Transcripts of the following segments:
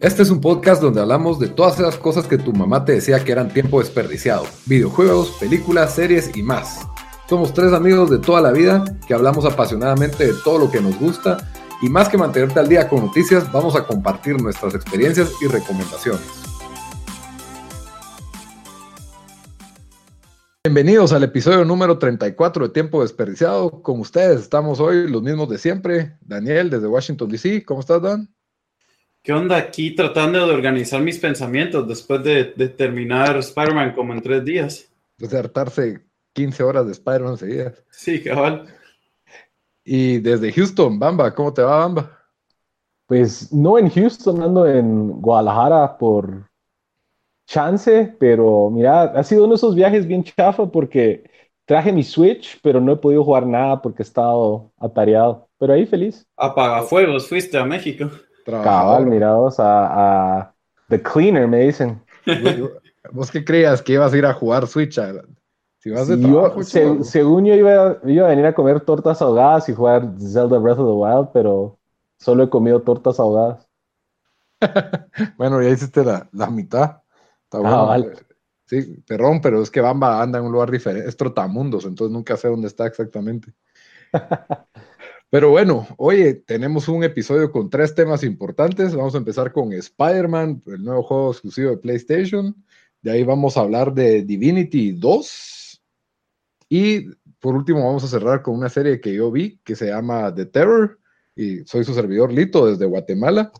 Este es un podcast donde hablamos de todas esas cosas que tu mamá te decía que eran tiempo desperdiciado. Videojuegos, películas, series y más. Somos tres amigos de toda la vida que hablamos apasionadamente de todo lo que nos gusta y más que mantenerte al día con noticias, vamos a compartir nuestras experiencias y recomendaciones. Bienvenidos al episodio número 34 de Tiempo Desperdiciado. Con ustedes estamos hoy los mismos de siempre. Daniel desde Washington, D.C. ¿Cómo estás, Dan? ¿Qué onda? Aquí tratando de organizar mis pensamientos después de, terminar Spider-Man como en tres días. Después de hartarse 15 horas de Spider-Man seguidas. Sí, cabal. Y desde Houston, Bamba, ¿cómo te va, Bamba? Pues no en Houston, ando en Guadalajara por chance, pero mira, ha sido uno de esos viajes bien chafa porque traje mi Switch, pero no he podido jugar nada porque he estado atareado. Pero ahí feliz. Apagafuegos, fuiste a México. Cabal, mirados a, The Cleaner, me dicen. ¿Vos qué creías que ibas a ir a jugar Switch? Si vas de trabajo, según yo iba, iba, a venir a comer tortas ahogadas y jugar Zelda Breath of the Wild, pero solo he comido tortas ahogadas. bueno, ya hiciste la, la mitad. Está bueno. Vale. Sí, perrón, pero es que Bamba anda en un lugar diferente, es trotamundos, entonces nunca sé dónde está exactamente. Pero bueno, oye, tenemos un episodio con tres temas importantes. Vamos a empezar con Spider-Man, el nuevo juego exclusivo de PlayStation. De ahí vamos a hablar de Divinity 2. Y por último vamos a cerrar con una serie que yo vi que se llama The Terror. Y soy su servidor Lito desde Guatemala.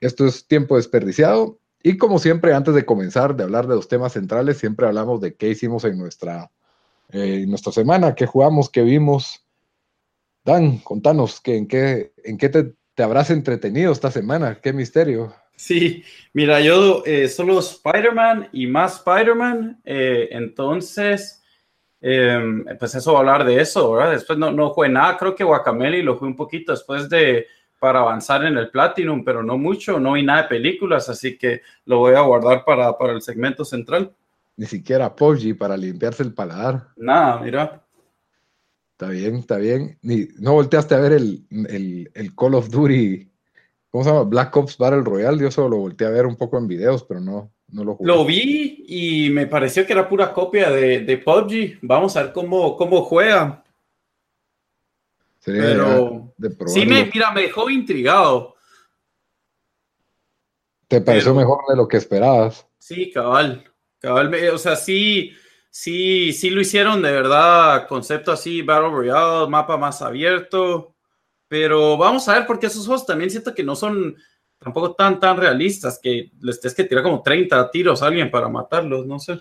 Esto es tiempo desperdiciado. Y como siempre, antes de comenzar de hablar de los temas centrales, siempre hablamos de qué hicimos en nuestra, eh, en nuestra semana, qué jugamos, qué vimos Dan, contanos, que, ¿en qué, en qué te, habrás entretenido esta semana? ¿Qué misterio? Sí, mira, yo eh, solo Spider-Man y más Spider-Man, eh, entonces, em, pues eso va a hablar de eso, ¿verdad? Después no, no jugué nada, creo que Guacameli lo jugué un poquito después de, para avanzar en el Platinum, pero no mucho, no vi nada de películas, así que lo voy a guardar para, para el segmento central. Ni siquiera PUBG para limpiarse el paladar. Nada, mira. Está bien, está bien. Ni, ¿No volteaste a ver el, Call of Duty, ¿cómo se llama? Black Ops Battle Royale. Yo solo lo volteé a ver un poco en videos, pero no, no lo jugué. Lo vi y me pareció que era pura copia de, de PUBG. Vamos a ver cómo, cómo juega. pero sí, me, mira, me dejó intrigado. ¿Te pareció mejor de lo que esperabas? Sí, cabal. Cabal, o sea, sí sí, sí lo hicieron de verdad, concepto así, Battle Royale, mapa más abierto, pero vamos a ver porque esos juegos también siento que no son tampoco tan, tan realistas, que les tienes que tirar como 30 tiros a alguien para matarlos, no sé.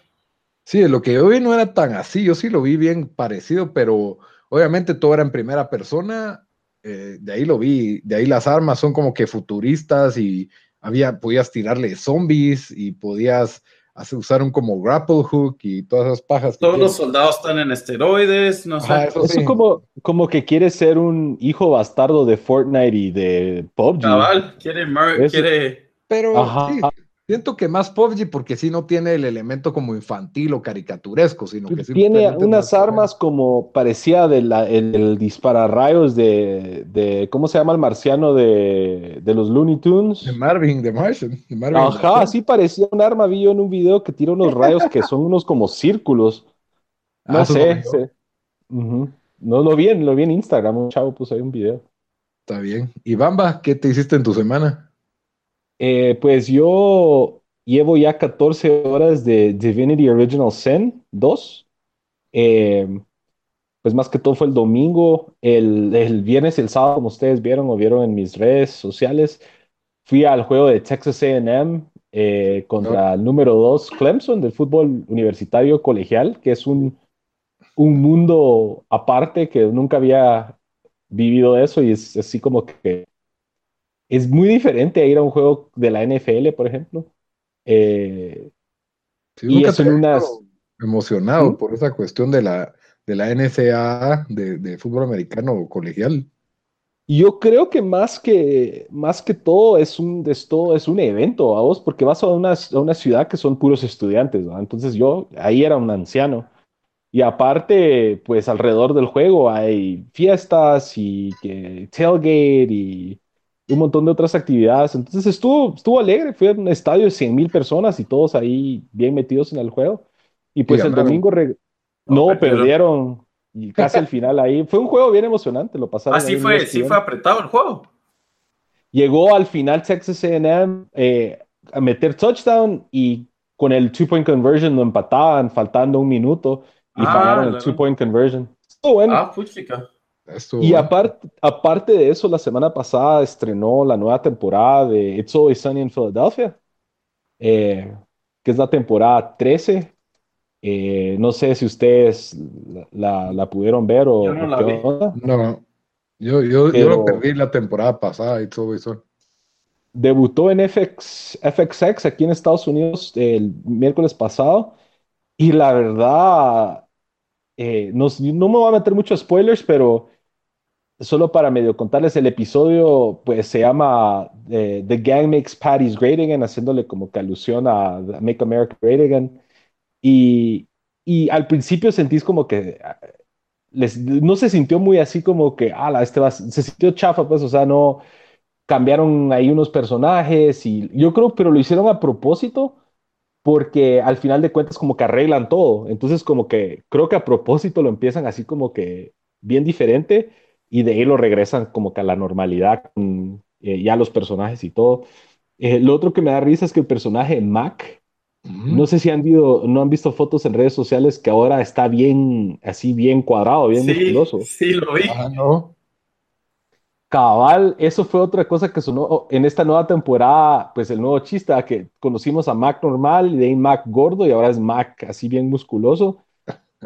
Sí, lo que yo vi no era tan así, yo sí lo vi bien parecido, pero obviamente todo era en primera persona, eh, de ahí lo vi, de ahí las armas son como que futuristas y había, podías tirarle zombies y podías usaron como grapple hook y todas esas pajas. Todos los soldados están en esteroides, no sé. eso, como, como que quiere ser un hijo bastardo de Fortnite y de PUBG. Cabal, quiere, quiere... Pero Siento que más PUBG porque sí no tiene el elemento como infantil o caricaturesco, sino que tiene unas armas como parecía del el, dispararrayos de, de, ¿cómo se llama el marciano de, de los Looney Tunes? De Marvin, de Martian. Ajá, sí parecía un arma, vi yo en un video que tira unos rayos que son unos como círculos. No ah, sé. No lo vi, en, lo vi en Instagram, un chavo puso ahí un video. Está bien. Y Bamba, ¿qué te hiciste en tu semana? Eh, pues yo llevo ya 14 horas de Divinity Original Sin 2. Eh, pues más que todo fue el domingo, el, el viernes y el sábado, como ustedes vieron o vieron en mis redes sociales, fui al juego de Texas AM eh, contra el número 2 Clemson del fútbol universitario colegial, que es un, un mundo aparte que nunca había vivido eso y es así como que es muy diferente a ir a un juego de la NFL, por ejemplo. Eh, y es unas... emocionado ¿Mm? por esa cuestión de la, de la NCAA, de, fútbol americano colegial. Yo creo que más que, más que todo es un, esto es un evento a vos, porque vas a una, a una ciudad que son puros estudiantes, entonces yo ahí era un anciano. Y aparte, pues alrededor del juego hay fiestas y que tailgate y un montón de otras actividades. Entonces estuvo, estuvo alegre, fue un estadio de 100 mil personas y todos ahí bien metidos en el juego. Y pues el domingo no, perdieron y casi al final ahí. Fue un juego bien emocionante, lo pasaron. Ah, sí fue, sí fue apretado el juego. Llegó al final Texas AM eh, a meter touchdown y con el two-point conversion lo empataban, faltando un minuto y ah, el two-point conversion. Estuvo bueno. Ah, y aparte, aparte de eso, la semana pasada estrenó la nueva temporada de It's Always Sunny in Philadelphia, eh, que es la temporada 13. Eh, no sé si ustedes la, la, pudieron ver o... Yo no la vi. No, yo, yo, yo, lo perdí la temporada pasada, It's Always Sunny. Debutó en FX, FXX aquí en Estados Unidos el miércoles pasado y la verdad, eh, no, no me voy a meter muchos spoilers, pero solo para medio contarles el episodio, pues se llama eh, The Gang Makes Patties Great Again, haciéndole como que alusión a Make America Great Again. Y, y al principio sentís como que ah, les, no se sintió muy así como que, ala, este va, se sintió chafa, pues, o sea, no cambiaron ahí unos personajes y yo creo, pero lo hicieron a propósito porque al final de cuentas como que arreglan todo. Entonces como que creo que a propósito lo empiezan así como que bien diferente y de ahí lo regresan como que a la normalidad, con, eh, ya los personajes y todo. Eh, lo otro que me da risa es que el personaje Mac, no sé si han visto, no han visto fotos en redes sociales que ahora está bien, así bien cuadrado, bien musculoso. Sí, lo vi. Ah, no. Cabal, eso fue otra cosa que sonó en esta nueva temporada, pues el nuevo chiste, que conocimos a Mac normal y de ahí Mac gordo y ahora es Mac así bien musculoso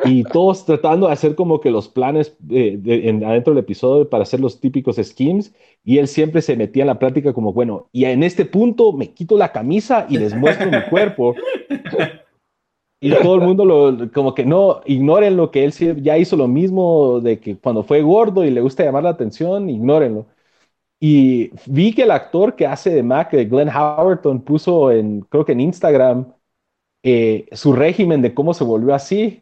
y todos tratando de hacer como que los planes de, adentro del episodio para hacer los típicos schemes y él siempre se metía en la plática como, bueno, y en este punto me quito la camisa y les muestro mi cuerpo. Y todo el mundo lo, como que no, ignoren lo que él ya hizo lo mismo de que cuando fue gordo y le gusta llamar la atención, ignórenlo. Y vi que el actor que hace de Mac, Glenn Howerton, puso en, creo que en Instagram, eh, su régimen de cómo se volvió así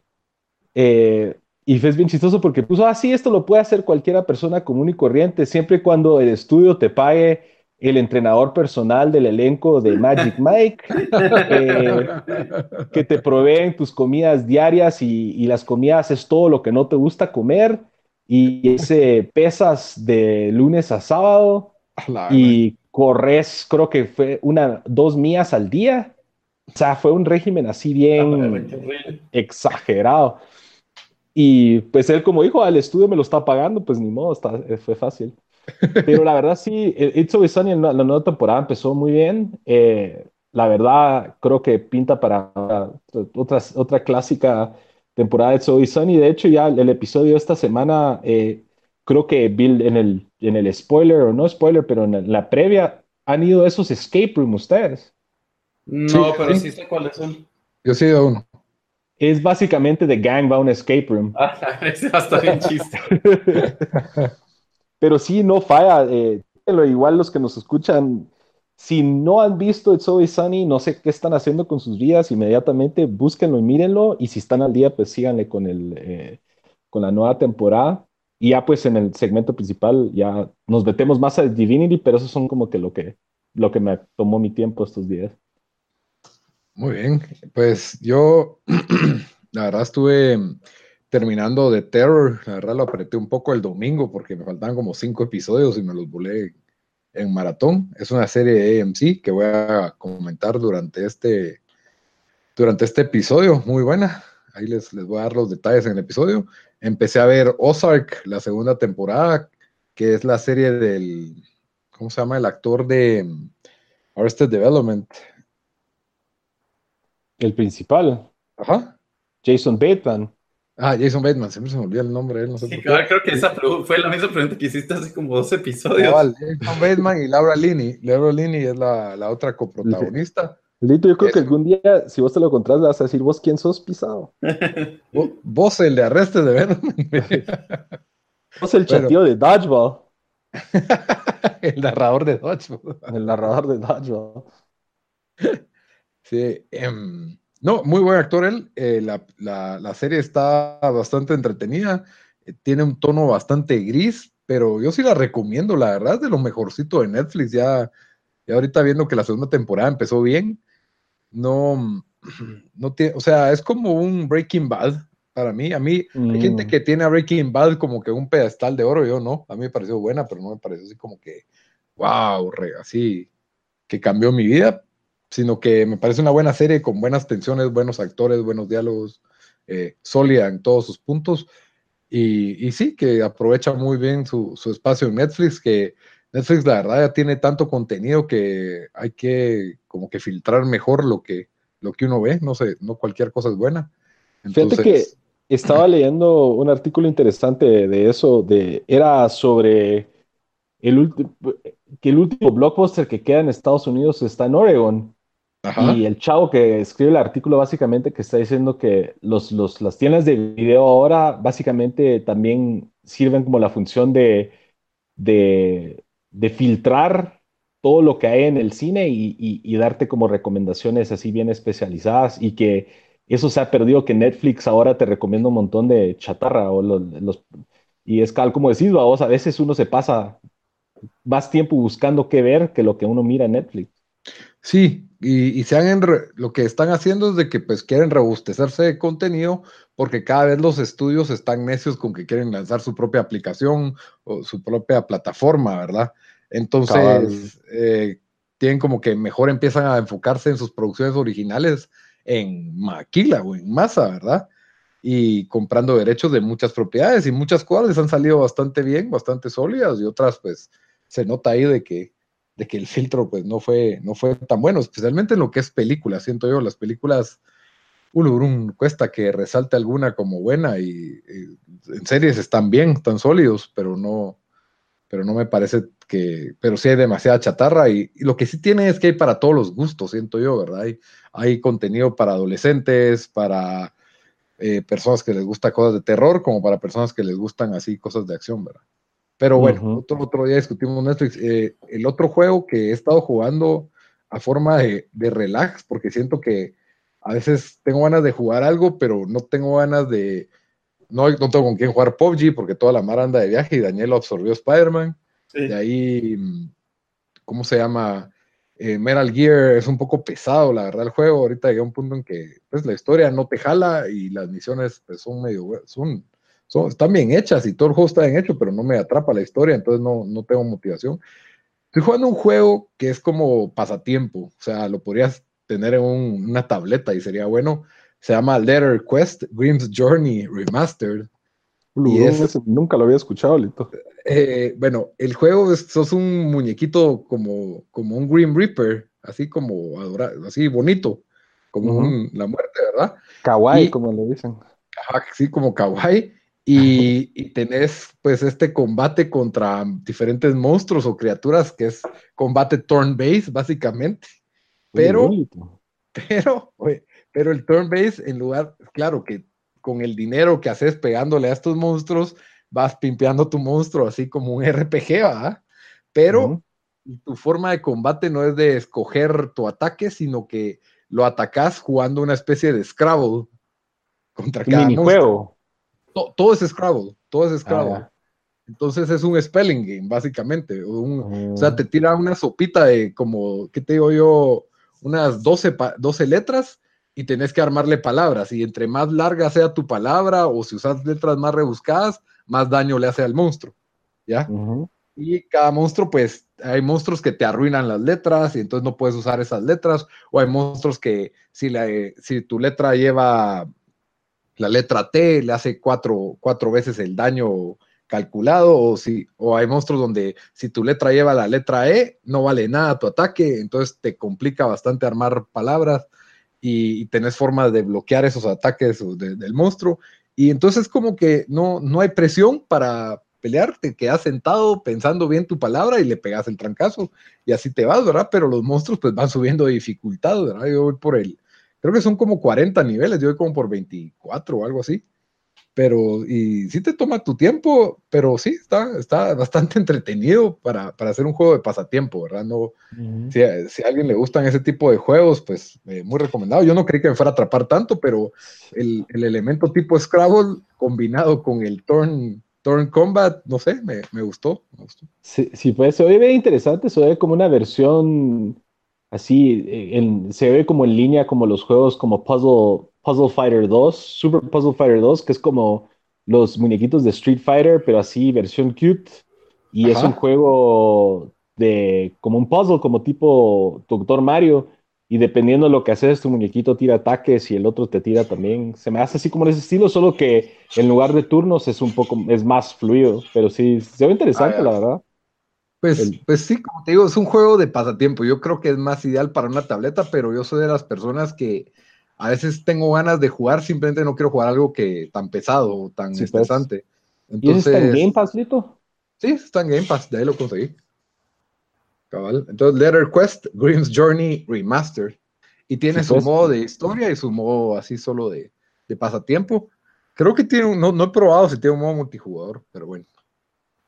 eh, y fue bien chistoso porque puso, ah, sí, esto lo puede hacer cualquiera persona común y corriente, siempre y cuando el estudio te pague el entrenador personal del elenco de Magic Mike, eh, que te proveen tus comidas diarias y, las comidas es todo lo que no te gusta comer, y ese pesas de lunes a sábado, y corres, creo que fue una, dos mías al día. O sea, fue un régimen así bien exagerado. Y pues él como dijo, al estudio me lo está pagando, pues ni modo, está, eh, fue fácil. Pero la verdad sí, eh, It's Always Sunny, la, la nueva temporada empezó muy bien. Eh, la verdad creo que pinta para otra, otra clásica temporada de It's Always Sunny. De hecho ya el episodio de esta semana, creo que Bill en el, en el spoiler, o no spoiler, pero en la previa, ¿han ido esos escape room ustedes? No, pero sí sé cuáles son. Yo sí he ido uno es básicamente The Gang va a un escape room. Ah, ese hasta bien chiste. Pero sí, no falla. Eh, igual los que nos escuchan, si no han visto It's Always Sunny, no sé qué están haciendo con sus vidas, inmediatamente búsquenlo y mírenlo. Y si están al día, pues síganle con, el, eh, con la nueva temporada. Y ya pues en el segmento principal ya nos metemos más a Divinity, pero eso son como que lo que, lo que me tomó mi tiempo estos días. Muy bien, pues yo la verdad estuve terminando de Terror, la verdad lo apreté un poco el domingo porque me faltaban como cinco episodios y me los volé en maratón. Es una serie de AMC que voy a comentar durante este, durante este episodio, muy buena. Ahí les, les voy a dar los detalles en el episodio. Empecé a ver Ozark, la segunda temporada, que es la serie del, ¿cómo se llama? El actor de Arrested Development, el principal. Ajá. Jason Bateman. Ah, Jason Bateman, siempre se me olvida el nombre. Él, no sé sí, claro, creo que esa fue la misma pregunta que hiciste hace como dos episodios. Jason Bateman y Laura Linney. Laura Linney es la, la otra coprotagonista. Lito, yo creo que algún día, si vos te lo encontrás, le vas a decir, vos quién sos pisado. vos, el de arrestes de Venom. vos el chatío de Dodgeball. el narrador de Dodgeball. El narrador de Dodgeball. Sí, em, no, muy buen actor él. Eh, la, serie está bastante entretenida. Eh, tiene un tono bastante gris, pero yo sí la recomiendo, la verdad, es de lo mejorcito de Netflix. Ya, ya ahorita viendo que la segunda temporada empezó bien, no, no tiene, o sea, es como un Breaking Bad para mí. A mí, hay gente mm. que tiene a Breaking Bad como que un pedestal de oro, yo no. A mí me pareció buena, pero no me pareció así como que, wow, así que cambió mi vida sino que me parece una buena serie con buenas tensiones, buenos actores, buenos diálogos, eh, sólida en todos sus puntos. Y, sí, que aprovecha muy bien su, espacio en Netflix, que Netflix la verdad ya tiene tanto contenido que hay que como que filtrar mejor lo que, lo que uno ve, no sé, no cualquier cosa es buena. Fíjate que estaba leyendo un artículo interesante de eso, de, era sobre el que el último blockbuster que queda en Estados Unidos está en Oregon. Y el chavo que escribe el artículo básicamente que está diciendo que los, las tiendas de video ahora básicamente también sirven como la función de, de, filtrar todo lo que hay en el cine y, darte como recomendaciones así bien especializadas y que eso se ha perdido, que Netflix ahora te recomienda un montón de chatarra o los, y es como decís, vos a veces uno se pasa más tiempo buscando qué ver que lo que uno mira en Netflix. Sí, y, se han lo que están haciendo es de que pues quieren robustecerse de contenido porque cada vez los estudios están necios con que quieren lanzar su propia aplicación o su propia plataforma, ¿verdad? Entonces, eh, tienen como que mejor empiezan a enfocarse en sus producciones originales en maquila o en masa, ¿verdad? Y comprando derechos de muchas propiedades y muchas cosas les han salido bastante bien, bastante sólidas y otras pues se nota ahí de que de que el filtro pues no fue, no fue tan bueno, especialmente en lo que es película, siento yo, las películas, un cuesta que resalte alguna como buena y, en series están bien, están sólidos, pero no, pero no me parece que, pero sí hay demasiada chatarra y, lo que sí tiene es que hay para todos los gustos, siento yo, ¿verdad? Hay, hay contenido para adolescentes, para eh, personas que les gusta cosas de terror, como para personas que les gustan así cosas de acción, ¿verdad? Pero bueno, otro, otro día discutimos Netflix. Eh, el otro juego que he estado jugando a forma de, relax, porque siento que a veces tengo ganas de jugar algo, pero no tengo ganas de. No, no tengo con quién jugar PUBG, porque toda la mar anda de viaje y Daniel lo absorbió Spider-Man. De ahí, ¿cómo se llama? Eh, Metal Gear es un poco pesado, la verdad, el juego. Ahorita llega un punto en que pues, la historia no te jala y las misiones pues, son medio. Son, están bien hechas y todo el juego está bien hecho, pero no me atrapa la historia, entonces no, no tengo motivación. Estoy jugando un juego que es como pasatiempo, o sea, lo podrías tener en una tableta y sería bueno. Se llama Letter Quest Grimm's Journey Remastered. y es, nunca lo había escuchado, Lito. Eh, bueno, el juego es, sos un muñequito como, como un Grim Reaper, así como adorado, así bonito, como la muerte, ¿verdad? Kawaii, como le dicen. sí, como kawaii. Y, tenés pues este combate contra diferentes monstruos o criaturas que es combate turn-based básicamente. Pero, pero, pero el turn-based en lugar, claro que con el dinero que haces pegándole a estos monstruos, vas pimpeando tu monstruo así como un RPG, ¿verdad? Pero tu forma de combate no es de escoger tu ataque, sino que lo atacas jugando una especie de Scrabble contra cada monstruo todo es Scrabble, todo es Scrabble. Ah, Entonces es un spelling game, básicamente. O sea, te tira una sopita de como, ¿qué te digo yo? Unas 12, 12 letras y tenés que armarle palabras. Y entre más larga sea tu palabra o si usas letras más rebuscadas, más daño le hace al monstruo. ¿Ya? Y cada monstruo, pues, hay monstruos que te arruinan las letras y entonces no puedes usar esas letras. O hay monstruos que si, la, si tu letra lleva la letra T le hace cuatro, cuatro veces el daño calculado, o, si, o hay monstruos donde si tu letra lleva la letra E, no vale nada tu ataque, entonces te complica bastante armar palabras y, tenés forma de bloquear esos ataques del monstruo. Y entonces como que no, no hay presión para pelear, te quedas sentado pensando bien tu palabra y le pegas el trancazo y así te vas, ¿verdad? Pero los monstruos pues van subiendo de dificultad, ¿verdad? Yo voy por el, creo que son como 40 niveles, yo voy como por 24 o algo así pero y sí te toma tu tiempo, pero sí, está, está bastante entretenido para, para hacer un juego de pasatiempo, ¿verdad? No, si, si, a alguien le gustan ese tipo de juegos, pues eh, muy recomendado. Yo no creí que me fuera a atrapar tanto, pero el, el elemento tipo Scrabble combinado con el turn, turn combat, no sé, me, me gustó. Me gustó. Sí, sí, pues se ve interesante, se ve como una versión así, en, se ve como en línea como los juegos como Puzzle Puzzle Fighter 2, Super Puzzle Fighter 2, que es como los muñequitos de Street Fighter, pero así versión cute. Y es un juego de como un puzzle, como tipo Doctor Mario. Y dependiendo de lo que haces, tu muñequito tira ataques y el otro te tira también. Se me hace así como en ese estilo, solo que en lugar de turnos es un poco, es más fluido. Pero sí, se ve interesante, ah, la verdad. Pues, pues sí, como te digo, es un juego de pasatiempo. Yo creo que es más ideal para una tableta, pero yo soy de las personas que a veces tengo ganas de jugar, simplemente no quiero jugar algo que tan pesado o tan sí, pues. estresante. Entonces, ¿Y está en Game Pass, Lito? Sí, está en Game Pass, de ahí lo conseguí. Cabal. Entonces, Letter Quest, Grimm's Journey Remastered. Y tiene su pues. modo de historia y su modo así solo de, de pasatiempo. Creo que tiene un, no, no he probado si tiene un modo multijugador, pero bueno.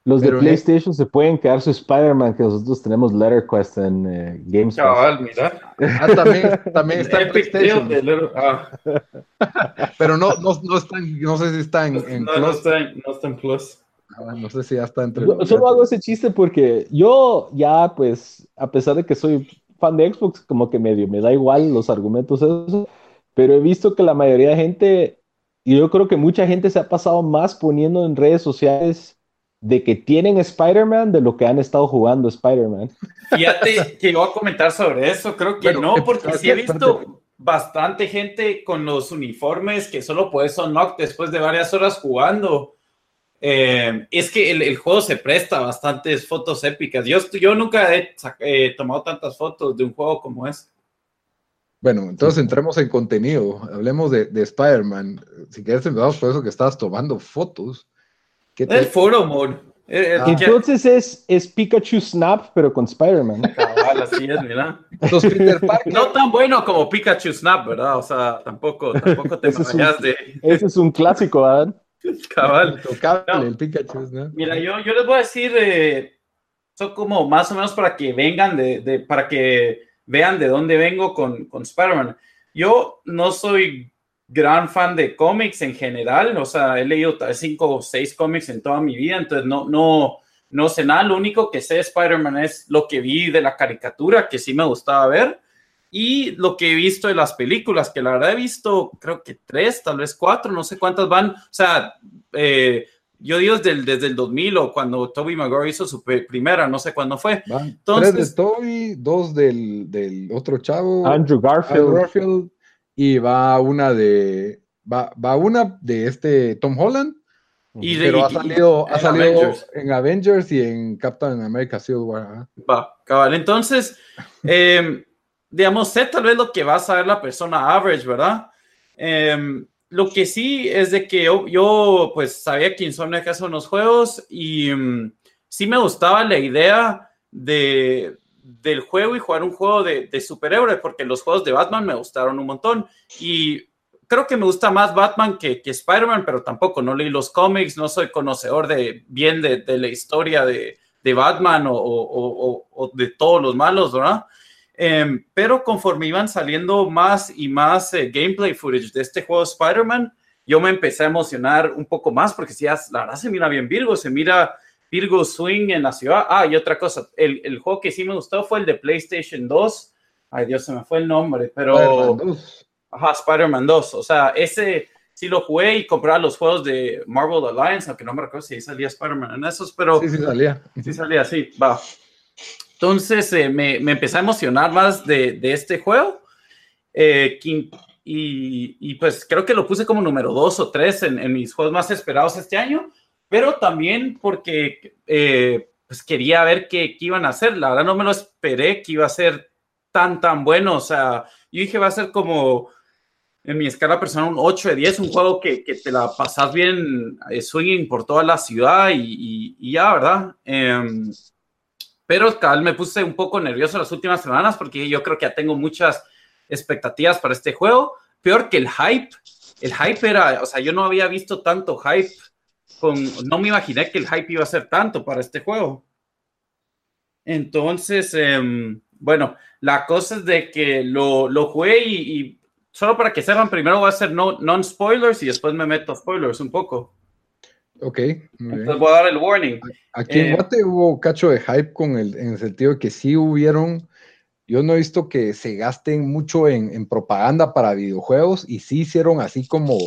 Los de PlayStation se pueden quedar su Spider-Man que nosotros tenemos Letter Quest en eh, Games Chaval, mira. Ah, también, también está en PlayStation. Ah. Pero no, no, no, está en, no sé si está en, en no, Plus. No está en, no está en Plus. Ah, no sé si ya está entre. Yo, solo hago ese chiste porque yo ya, pues, a pesar de que soy fan de Xbox, como que medio me da igual los argumentos, eso, pero he visto que la mayoría de gente, y yo creo que mucha gente se ha pasado más poniendo en redes sociales de que tienen Spider-Man de lo que han estado jugando Spider-Man. Fíjate que iba a comentar sobre eso, creo que no, porque sí he visto bastante gente con los uniformes que solo puedes unlock después de varias horas jugando. Eh, es que el, juego se presta bastantes fotos épicas. Yo, yo nunca he tomado tantas fotos de un juego como este. Bueno, entonces entremos en contenido. Hablemos de, de Spider-Man. Si quieres, empezamos por eso que estabas tomando fotos. El foro mode. Eh, eh, ah. Entonces es, es Pikachu Snap, pero con Spider-Man. Cabal, así es, mira. No tan bueno como Pikachu Snap, ¿verdad? O sea, tampoco, tampoco te vayas de. Ese es un clásico, ¿verdad? Cabal. el Pikachu Snap. Mira, yo, yo les voy a decir, eh, son como más o menos para que vengan, de, de, para que vean de dónde vengo con, con Spider-Man. Yo no soy gran fan de cómics en general, o sea, he leído cinco o seis cómics en toda mi vida, entonces no, no, no sé nada, lo único que sé de Spider-Man es lo que vi de la caricatura, que sí me gustaba ver, y lo que he visto de las películas, que la verdad he visto, creo que tres, tal vez cuatro, no sé cuántas van, o sea, eh, yo digo desde el, desde el 2000 o cuando Toby Maguire hizo su primera, no sé cuándo fue. Entonces, tres de Toby, dos del, del otro chavo. Andrew Garfield. Andrew Garfield y va una de va, va una de este Tom Holland y pero ha salido, ha salido en Avengers y en Captain America Civil War. Va, cabal. Entonces, eh, digamos, sé tal vez lo que va a saber la persona average, ¿verdad? Eh, lo que sí es de que yo, yo pues sabía que Insomniac hace unos juegos y um, sí me gustaba la idea de, del juego y jugar un juego de, de superhéroes, porque los juegos de Batman me gustaron un montón. Y creo que me gusta más Batman que, que Spider-Man, pero tampoco no leí los cómics, no soy conocedor de bien de, de la historia de, de Batman o, o, de todos los malos, ¿verdad? Em, pero conforme iban saliendo más y más eh, gameplay footage de este juego Spider-Man, yo me empecé a emocionar un poco más porque si la verdad se mira bien Virgo, se mira Virgo Swing en la ciudad. Ah, y otra cosa, el, el, juego que sí me gustó fue el de PlayStation 2. Ay, Dios, se me fue el nombre, pero... Spider-Man 2. Ajá, Spider-Man 2. O sea, ese sí lo jugué y compraba los juegos de Marvel Alliance, aunque no me recuerdo si salía Spider-Man en esos, pero... Sí, sí salía. Sí salía, sí, va. Entonces eh, me, me, empecé a emocionar más de, de este juego. Eh, y, y, pues creo que lo puse como número dos o tres en, en mis juegos más esperados este año pero también porque eh, pues quería ver qué, qué, iban a hacer. La verdad no me lo esperé que iba a ser tan, tan bueno. O sea, yo dije va a ser como en mi escala personal un 8 de 10, un juego que, que te la pasas bien eh, swinging por toda la ciudad y, y, ya, ¿verdad? Em, pero cada me puse un poco nervioso las últimas semanas porque yo creo que ya tengo muchas expectativas para este juego. Peor que el hype. El hype era, o sea, yo no había visto tanto hype. Con, no me imaginé que el hype iba a ser tanto para este juego. Entonces, em, bueno, la cosa es de que lo, lo jugué y solo para que sepan, primero voy a hacer no, non-spoilers y después me meto a spoilers un poco. Ok. Entonces voy a dar el warning. Aquí en eh, Guate hubo cacho de hype con el, en el sentido de que sí hubieron, yo no he visto que se gasten mucho en, en propaganda para videojuegos y sí hicieron así como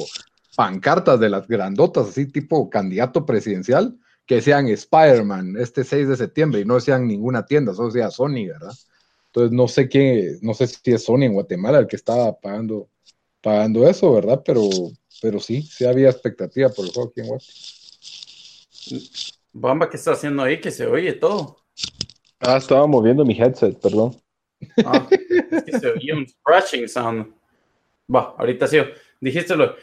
pancartas de las grandotas, así tipo candidato presidencial, que sean Spider-Man este 6 de septiembre y no sean ninguna tienda, solo sea Sony, ¿verdad? Entonces no sé qué, no sé si es Sony en Guatemala el que estaba pagando, pagando eso, ¿verdad? Pero, pero sí, sí había expectativa por el juego aquí en Guatemala. Bamba, ¿qué está haciendo ahí? Que se oye todo. Ah, estaba moviendo mi headset, perdón. Ah, es que se oye un scratching sound. Va, ahorita sí, dijéstelo.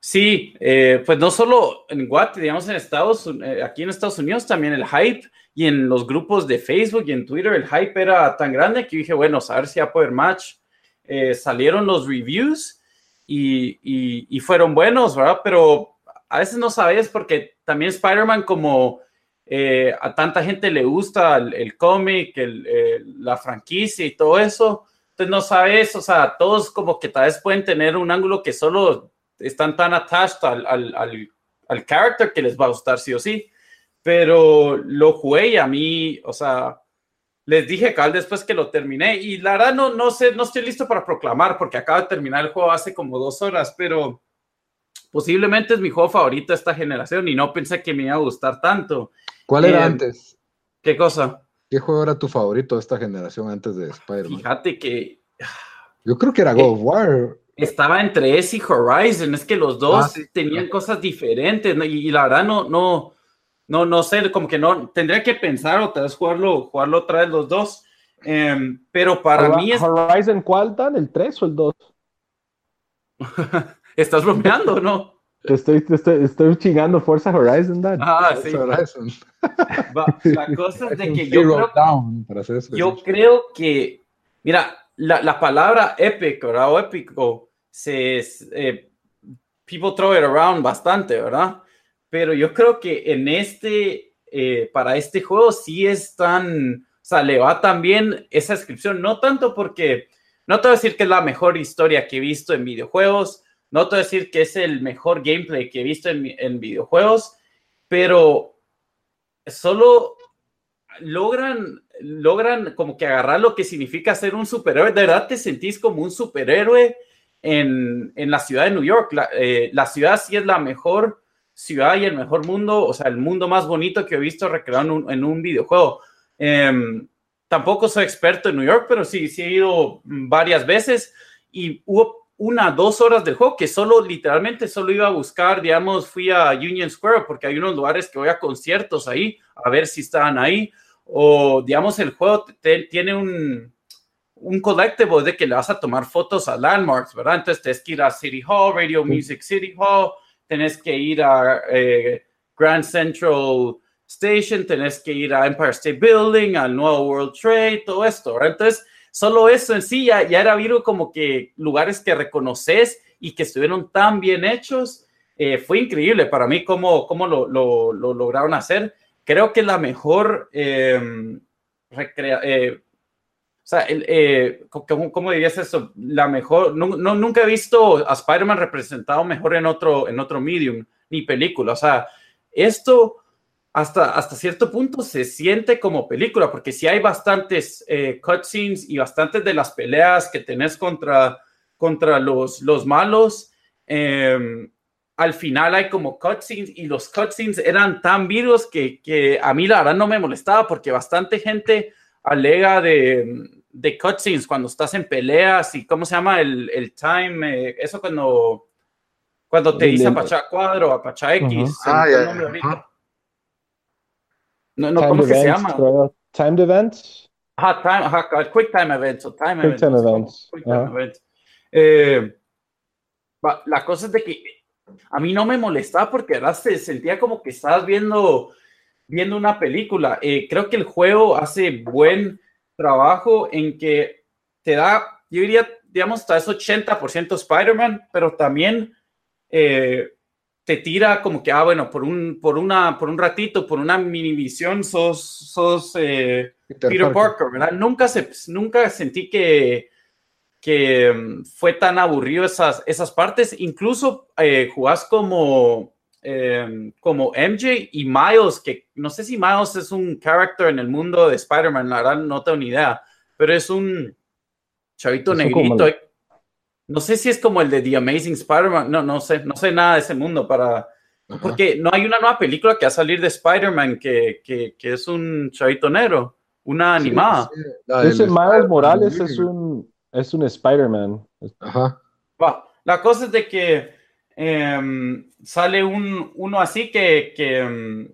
Sí, eh, pues no solo en Guate, digamos en Estados eh, aquí en Estados Unidos también el hype y en los grupos de Facebook y en Twitter el hype era tan grande que dije, bueno, a ver si a poder match. Eh, salieron los reviews y, y, fueron buenos, ¿verdad? Pero a veces no sabes porque también Spider-Man como a tanta gente le gusta el, cómic, la franquicia y todo eso, entonces no sabes, o sea, todos como que tal vez pueden tener un ángulo que solo están tan attached al, al, al, al character que les va a gustar sí o sí. Pero lo jugué y a mí, o sea, les dije Cal después que lo terminé y la verdad no, no sé, no estoy listo para proclamar porque acabo de terminar el juego hace como dos horas, pero posiblemente es mi juego favorito de esta generación y no pensé que me iba a gustar tanto. ¿Cuál era eh, antes? ¿Qué cosa? ¿Qué juego era tu favorito de esta generación antes de Spider-Man? Fíjate que... Yo creo que era God of War estaba entre ese y Horizon, es que los dos ah, tenían cosas diferentes, y, la verdad no, no, no, no sé, como que no, tendría que pensar otra vez jugarlo, jugarlo otra vez los dos, em, pero para mí es... ¿Horizon cuál dan? ¿El 3 o el 2? ¿Estás bromeando no? estoy, estoy, estoy chingando Fuerza Horizon, Dan. Ah, sí. Horizon. la cosa es de que yo creo, yo creo que, mira, la, la palabra epic, ¿verdad? O épico se, eh, people throw it around bastante, ¿verdad? Pero yo creo que en este, eh, para este juego sí es tan, o sea, le va también esa descripción, no tanto porque, no te voy a decir que es la mejor historia que he visto en videojuegos, no te voy a decir que es el mejor gameplay que he visto en, en videojuegos, pero solo logran, logran como que agarrar lo que significa ser un superhéroe. De verdad te sentís como un superhéroe en, la ciudad de New York. Eh, la, ciudad sí es la mejor ciudad y el mejor mundo, o sea, el mundo más bonito que he visto recreado en un, videojuego. Em, tampoco soy experto en New York, pero sí, sí he ido varias veces y hubo una, dos horas del juego que solo, literalmente, solo iba a buscar, digamos, fui a Union Square porque hay unos lugares que voy a conciertos ahí, a ver si estaban ahí, o digamos, el juego tiene un, un collectible de que le vas a tomar fotos a landmarks, ¿verdad? Entonces tienes que ir a City Hall, Radio Music City Hall, tenés que ir a eh, Grand Central Station, tenés que ir a Empire State Building, al nuevo World Trade, todo esto, ¿verdad? Entonces, solo eso en sí ya, era visto como que lugares que reconoces y que estuvieron tan bien hechos. Eh, fue increíble para mí cómo, cómo lo, lo, lograron hacer. Creo que la mejor eh, recrea, sea, el, eh, ¿cómo, dirías eso? La mejor, no, nunca he visto a Spider-Man representado mejor en otro, en otro medium, ni película. O sea, esto hasta, hasta cierto punto se siente como película, porque si hay bastantes eh, cutscenes y bastantes de las peleas que tenés contra, contra los, los malos, em, al final hay como cutscenes y los cutscenes eran tan virus que, que a mí la verdad no me molestaba porque bastante gente alega de, de cutscenes cuando estás en peleas y cómo se llama el, el time, eh, eso cuando, cuando te dice Apacha cuadro, Apacha X. Ah, No, no, ¿cómo se llama? Timed events. Ajá, time, ajá, quick time events o time quick events. Time events. Quick time events. Eh, La cosa es de que a mí no me molestaba porque ahora se sentía como que estabas viendo, viendo una película. Eh, creo que el juego hace buen trabajo en que te da, yo diría, digamos, hasta es 80% Spider-Man, pero también eh, te tira como que, ah, bueno, por un, por una, por un ratito, por una mini visión, sos, sos eh, Peter, Parker. ¿verdad? Nunca, se, nunca sentí que, que mm, fue tan aburrido esas, esas partes. Incluso eh, jugás como, em, como MJ y Miles, que no sé si Miles es un character en el mundo de Spider-Man, la verdad no tengo ni idea, pero es un chavito negrito. No sé si es como el de The Amazing Spider-Man, no, no sé, no sé nada de ese mundo para... Porque no hay una nueva película que va a salir de Spider-Man que, que, que, es un chavito negro, una animada. Ese Miles Morales es un, es un Spider-Man. Ajá. la cosa es de que em, sale un, uno así que, que em,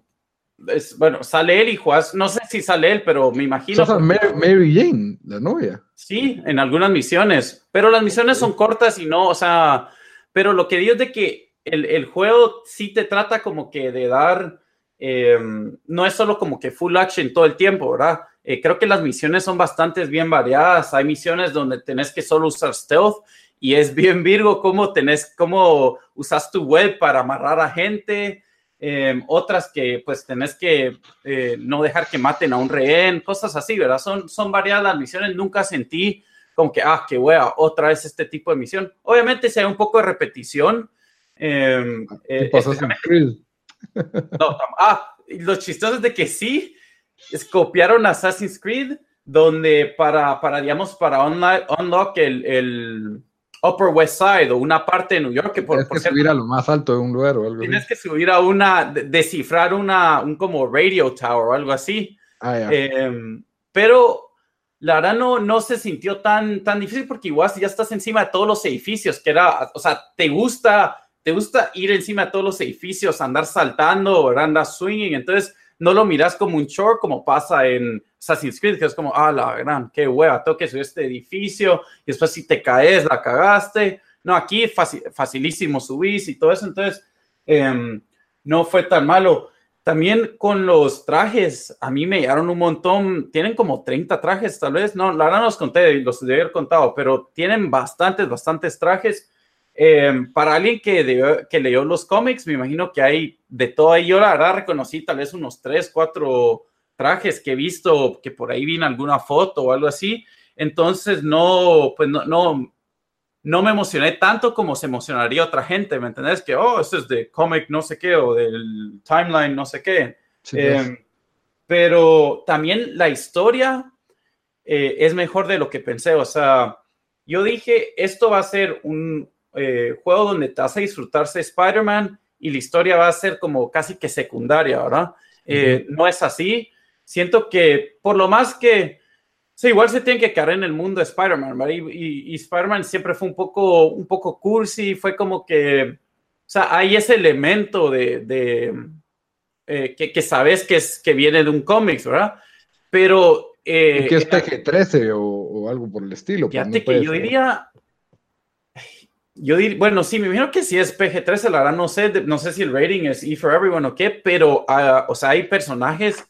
bueno, sale él y Juan, no sé si sale él, pero me imagino. Mary, Jane, la novia. Sí, en algunas misiones, pero las misiones son cortas y no, o sea, pero lo que digo es de que el, el juego sí te trata como que de dar, em, no es solo como que full action todo el tiempo, ¿verdad? Eh, creo que las misiones son bastante bien variadas. Hay misiones donde tenés que solo usar stealth y es bien Virgo cómo tenés, cómo usas tu web para amarrar a gente. Em, otras que pues tenés que eh, no dejar que maten a un rehén, cosas así, ¿verdad? Son, son variadas las misiones, nunca sentí como que, ah, qué wea, otra vez este tipo de misión. Obviamente si hay un poco de repetición. Eh, eh, no, ah, lo chistoso es de que sí, es, copiaron Assassin's Creed, donde para, para digamos, para unlock el, el Upper West Side o una parte de New York. Que por, tienes que subir a lo más alto de un lugar o algo Tienes que subir a una, descifrar una, un como radio tower o algo así. Ah, em, pero la verdad no, no se sintió tan, tan difícil porque igual ya estás encima de todos los edificios, que era, o sea, te gusta, te gusta ir encima de todos los edificios, andar saltando, andar swinging, entonces no lo miras como un short como pasa en Assassin's Creed, que es como, ah, la gran, qué hueva, tengo que subir este edificio, y después si te caes, la cagaste. No, aquí facilísimo subís y todo eso, entonces em, no fue tan malo. También con los trajes, a mí me llegaron un montón, tienen como 30 trajes tal vez, no, la verdad no los conté, los debí haber contado, pero tienen bastantes, bastantes trajes. Em, para alguien que, que leyó los cómics, me imagino que hay de todo ahí. Yo la verdad reconocí tal vez unos 3, 4 trajes que he visto, que por ahí vi en alguna foto o algo así. Entonces, no, pues no, no, no me emocioné tanto como se emocionaría otra gente, ¿me entendés? Que, oh, esto es de cómic no sé qué o del timeline no sé qué. Em, pero también la historia eh, es mejor de lo que pensé. O sea, yo dije, esto va a ser un eh, juego donde te vas a disfrutarse Spider-Man y la historia va a ser como casi que secundaria, ¿verdad? Eh, no es así siento que por lo más que, sí, igual se tiene que quedar en el mundo de Spider-Man, Y, y, Spider-Man siempre fue un poco, un poco cursi, fue como que, o sea, hay ese elemento de, de eh, que, que, sabes que, es, que viene de un cómics, ¿verdad? Pero... Eh, que es PG-13 o, o, algo por el estilo. Pues, fíjate que yo diría... Yo diría, bueno, sí, me imagino que si es PG-13, la verdad no sé, no sé si el rating es E for Everyone o qué, pero, uh, o sea, hay personajes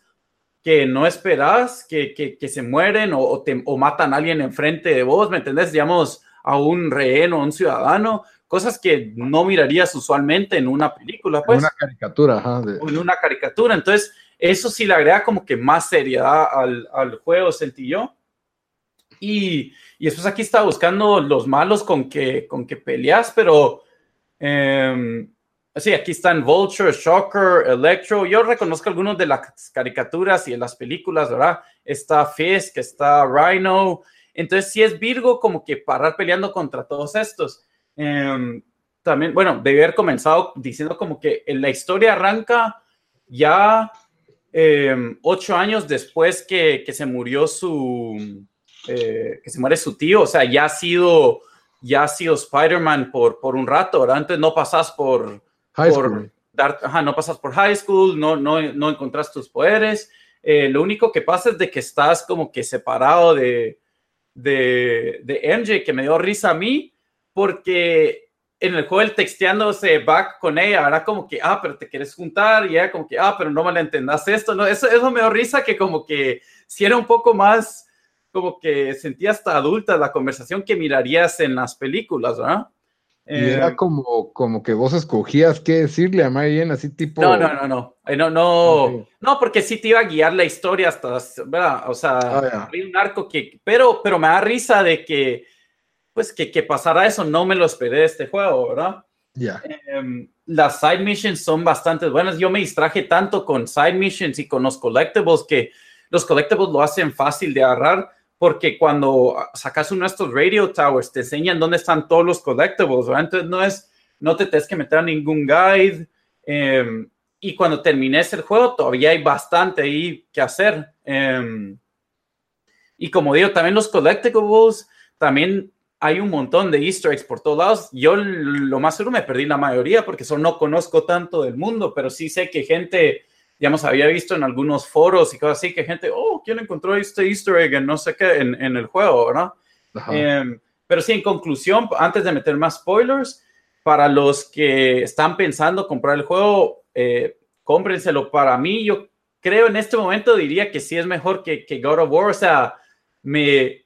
que no esperas, que, que, se mueren o, o, matan a alguien enfrente de vos, ¿me entendés? Digamos, a un rehén o a un ciudadano, cosas que no mirarías usualmente en una película, pues. En una caricatura, ajá. En una caricatura, entonces eso sí le agrega como que más seriedad al, al juego, sentí yo. Y, y, después aquí está buscando los malos con que, con que peleas, pero... Eh, Sí, aquí están Vulture, Shocker, Electro. Yo reconozco algunos de las caricaturas y de las películas, ¿verdad? Está Fisk, está Rhino. Entonces, sí es Virgo como que parar peleando contra todos estos. Em, también, bueno, debe haber comenzado diciendo como que la historia arranca ya em, ocho años después que, que se murió su, eh, que se muere su tío. O sea, ya ha sido, ya ha sido Spider-Man por, por un rato, ¿verdad? Antes no pasas por por Dar, no pasas por high school, no, no, no encontras tus poderes. Eh, lo único que pasa es de que estás como que separado de, de, de MJ, que me dio risa a mí, porque en el juego el texteándose back con ella, era como que, ah, pero te quieres juntar, y ella como que, ah, pero no me entendás esto, ¿no? Eso, eso me dio risa que como que si era un poco más, como que sentía hasta adulta la conversación que mirarías en las películas, ¿verdad? Y era eh, como, como que vos escogías qué decirle a Marianne, así tipo. No, no, no, no. No, no, no, porque sí te iba a guiar la historia hasta, ¿verdad? O sea, hay un arco que. Pero, pero me da risa de que pues que, que pasara eso, no me lo esperé de este juego, ¿verdad? Ya. Em, las side missions son bastante buenas. Yo me distraje tanto con side missions y con los collectibles que los collectibles lo hacen fácil de agarrar porque cuando sacas uno de estos radio towers te enseñan dónde están todos los collectibles, ¿verdad? Entonces no es, no te tienes que meter a ningún guide. Em, y cuando termines el juego todavía hay bastante ahí que hacer. Em, y como digo, también los collectibles, también hay un montón de easter eggs por todos lados. Yo lo más seguro me perdí la mayoría porque eso no conozco tanto del mundo, pero sí sé que gente, digamos, había visto en algunos foros y cosas así, que gente, oh, ¿quién encontró este easter egg en no sé qué en, en el juego, ¿no? Em, pero sí, en conclusión, antes de meter más spoilers, para los que están pensando comprar el juego, eh, cómprenselo. Para mí, yo creo en este momento diría que sí es mejor que, que God of War. O sea, me,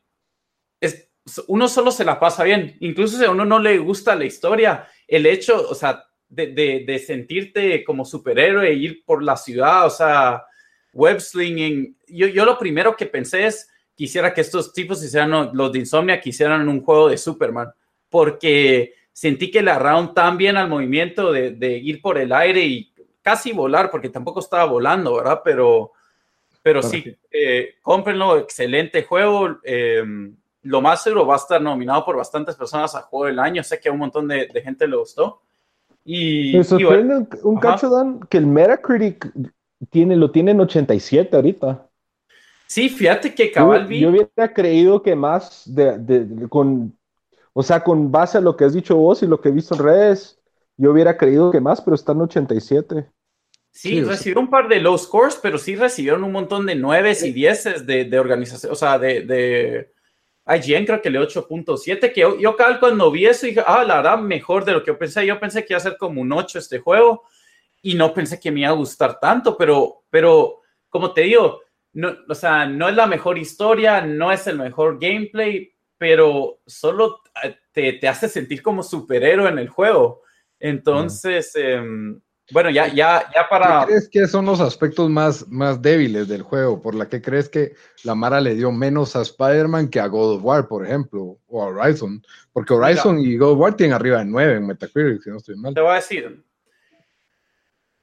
uno solo se la pasa bien. Incluso si a uno no le gusta la historia, el hecho, o sea, de, sentirte como superhéroe, e ir por la ciudad, o sea, web slinging. Yo, yo lo primero que pensé es, quisiera que estos tipos hicieran, los de Insomnia, quisieran un juego de Superman, porque sentí que le agarraron tan bien al movimiento de, ir por el aire y casi volar, porque tampoco estaba volando, ¿verdad? Pero, pero sí, eh, cómprenlo, excelente juego. Eh, lo más seguro va a estar nominado por bastantes personas a Juego del Año. Sé que a un montón de, gente le gustó. Y, Me sorprende un cacho, Dan, que el Metacritic tiene, lo tiene en 87 ahorita. Sí, fíjate que cabal Yo, hubiera creído que más de, con, o sea, con base a lo que has dicho vos y lo que he visto en redes, yo hubiera creído que más, pero está en 87. Sí, recibió un par de low scores, pero sí recibieron un montón de nueves y dieces de, de organización, o sea, de, IGN creo que le 8.7, que yo, yo cuando vi eso dije, ah, la verdad, mejor de lo que yo pensé. Yo pensé que iba a ser como un 8 este juego y no pensé que me iba a gustar tanto, pero, pero como te digo, no, o sea, no es la mejor historia, no es el mejor gameplay, pero solo te, te hace sentir como superhéroe en el juego. Entonces, bueno, ya, ya, ya para. ¿Qué crees que son los aspectos más, más débiles del juego? ¿Por la que crees que la Mara le dio menos a Spider-Man que a God of War, por ejemplo, o a Horizon? Porque Horizon y God of War tienen arriba de 9 en Metacritic, si no estoy mal. Te voy a decir.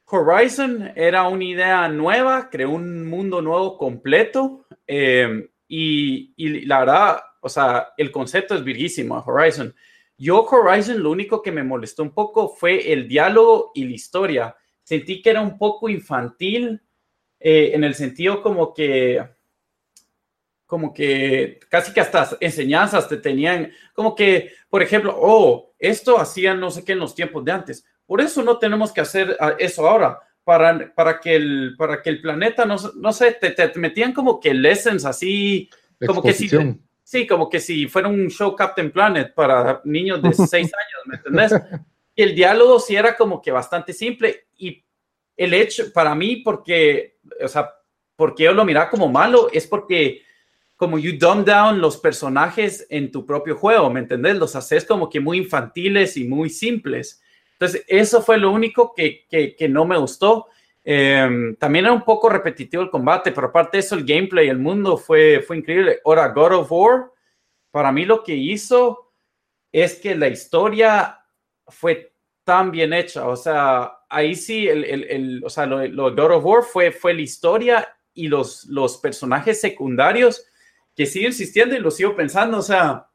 Horizon era una idea nueva, creó un mundo nuevo completo. Eh, y, y la verdad, o sea, el concepto es virguísimo, Horizon yo Horizon lo único que me molestó un poco fue el diálogo y la historia. Sentí que era un poco infantil eh, en el sentido como que, como que casi que hasta enseñanzas te tenían, como que, por ejemplo, oh, esto hacían no sé qué en los tiempos de antes. Por eso no tenemos que hacer ah, eso ahora. Para, para, que, el, para que el planeta, no, no sé, te, metían como que lessons así, como que si, Sí, como que si fuera un show Captain Planet para niños de seis años, ¿me entendés? El diálogo sí era como que bastante simple y el hecho, para mí, porque, o sea, porque yo lo miraba como malo, es porque como you dumb down los personajes en tu propio juego, ¿me entendés? Los haces como que muy infantiles y muy simples. Entonces, eso fue lo único que, que, que no me gustó. Em, también era un poco repetitivo el combate, pero aparte de eso, el gameplay, el mundo fue, fue increíble. Ahora, God of War, para mí lo que hizo es que la historia fue tan bien hecha. O sea, ahí sí, el, el, el o sea, lo, de God of War fue, fue la historia y los, los personajes secundarios que sigo insistiendo y lo sigo pensando. O sea,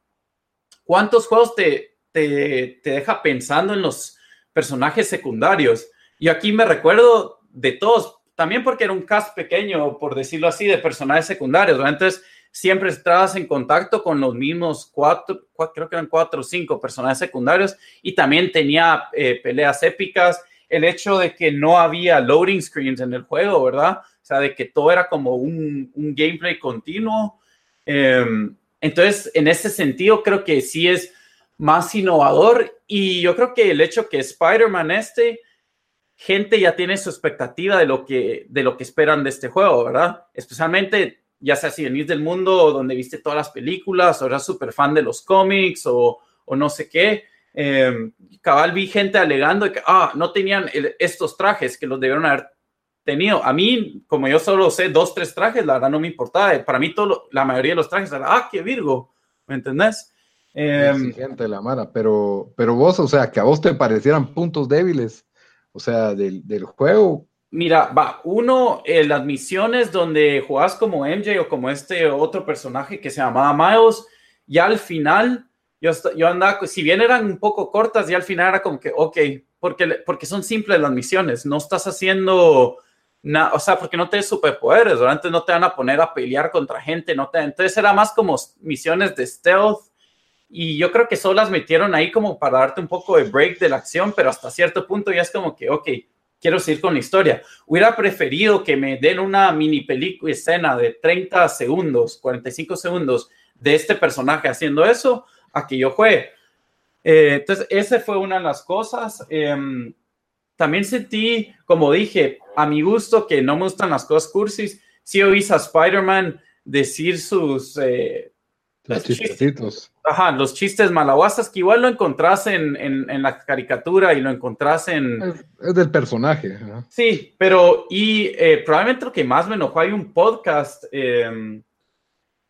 ¿cuántos juegos te, te, te deja pensando en los personajes secundarios? Y aquí me recuerdo de todos, también porque era un cast pequeño, por decirlo así, de personajes secundarios, entonces siempre estabas en contacto con los mismos cuatro, creo que eran cuatro o cinco personajes secundarios y también tenía eh, peleas épicas, el hecho de que no había loading screens en el juego, ¿verdad? O sea, de que todo era como un, gameplay continuo. Em, entonces, en ese sentido, creo que sí es más innovador. Y yo creo que el hecho que Spider-Man este, gente ya tiene su expectativa de lo que, de lo que esperan de este juego, ¿verdad? Especialmente, ya sea si venís del mundo donde viste todas las películas, o eras súper fan de los cómics, o, o no sé qué. Eh, cabal vi gente alegando que ah, no tenían estos trajes que los debieron haber tenido. A mí, como yo solo sé dos, tres trajes, la verdad no me importaba. Para mí, todo, la mayoría de los trajes era, ah, qué Virgo, ¿me entendés? Eh, gente la mara, pero, pero vos, o sea, que a vos te parecieran puntos débiles, o sea, del, del juego. Mira, va, uno, eh, las misiones donde jugás como MJ o como este otro personaje que se llamaba Miles, ya al final yo, yo andaba, si bien eran un poco cortas, y al final era como que, ok, porque, porque son simples las misiones, no estás haciendo nada, o sea, porque no tienes superpoderes, antes no te van a poner a pelear contra gente, no te, entonces era más como misiones de stealth, y yo creo que solo las metieron ahí como para darte un poco de break de la acción, pero hasta cierto punto ya es como que, ok, quiero seguir con la historia. Hubiera preferido que me den una mini película, escena de 30 segundos, 45 segundos de este personaje haciendo eso, a que yo juegue. Eh, entonces, esa fue una de las cosas. Em, también sentí, como dije, a mi gusto, que no me gustan las cosas cursis. Sí oí a Spider-Man decir sus... Eh, los chistes, ajá, los chistes malaguasas que igual lo encontrás en, en, la caricatura y lo encontrás en... Es, del personaje. Sí, pero y eh, probablemente lo que más me enojó, hay un podcast em,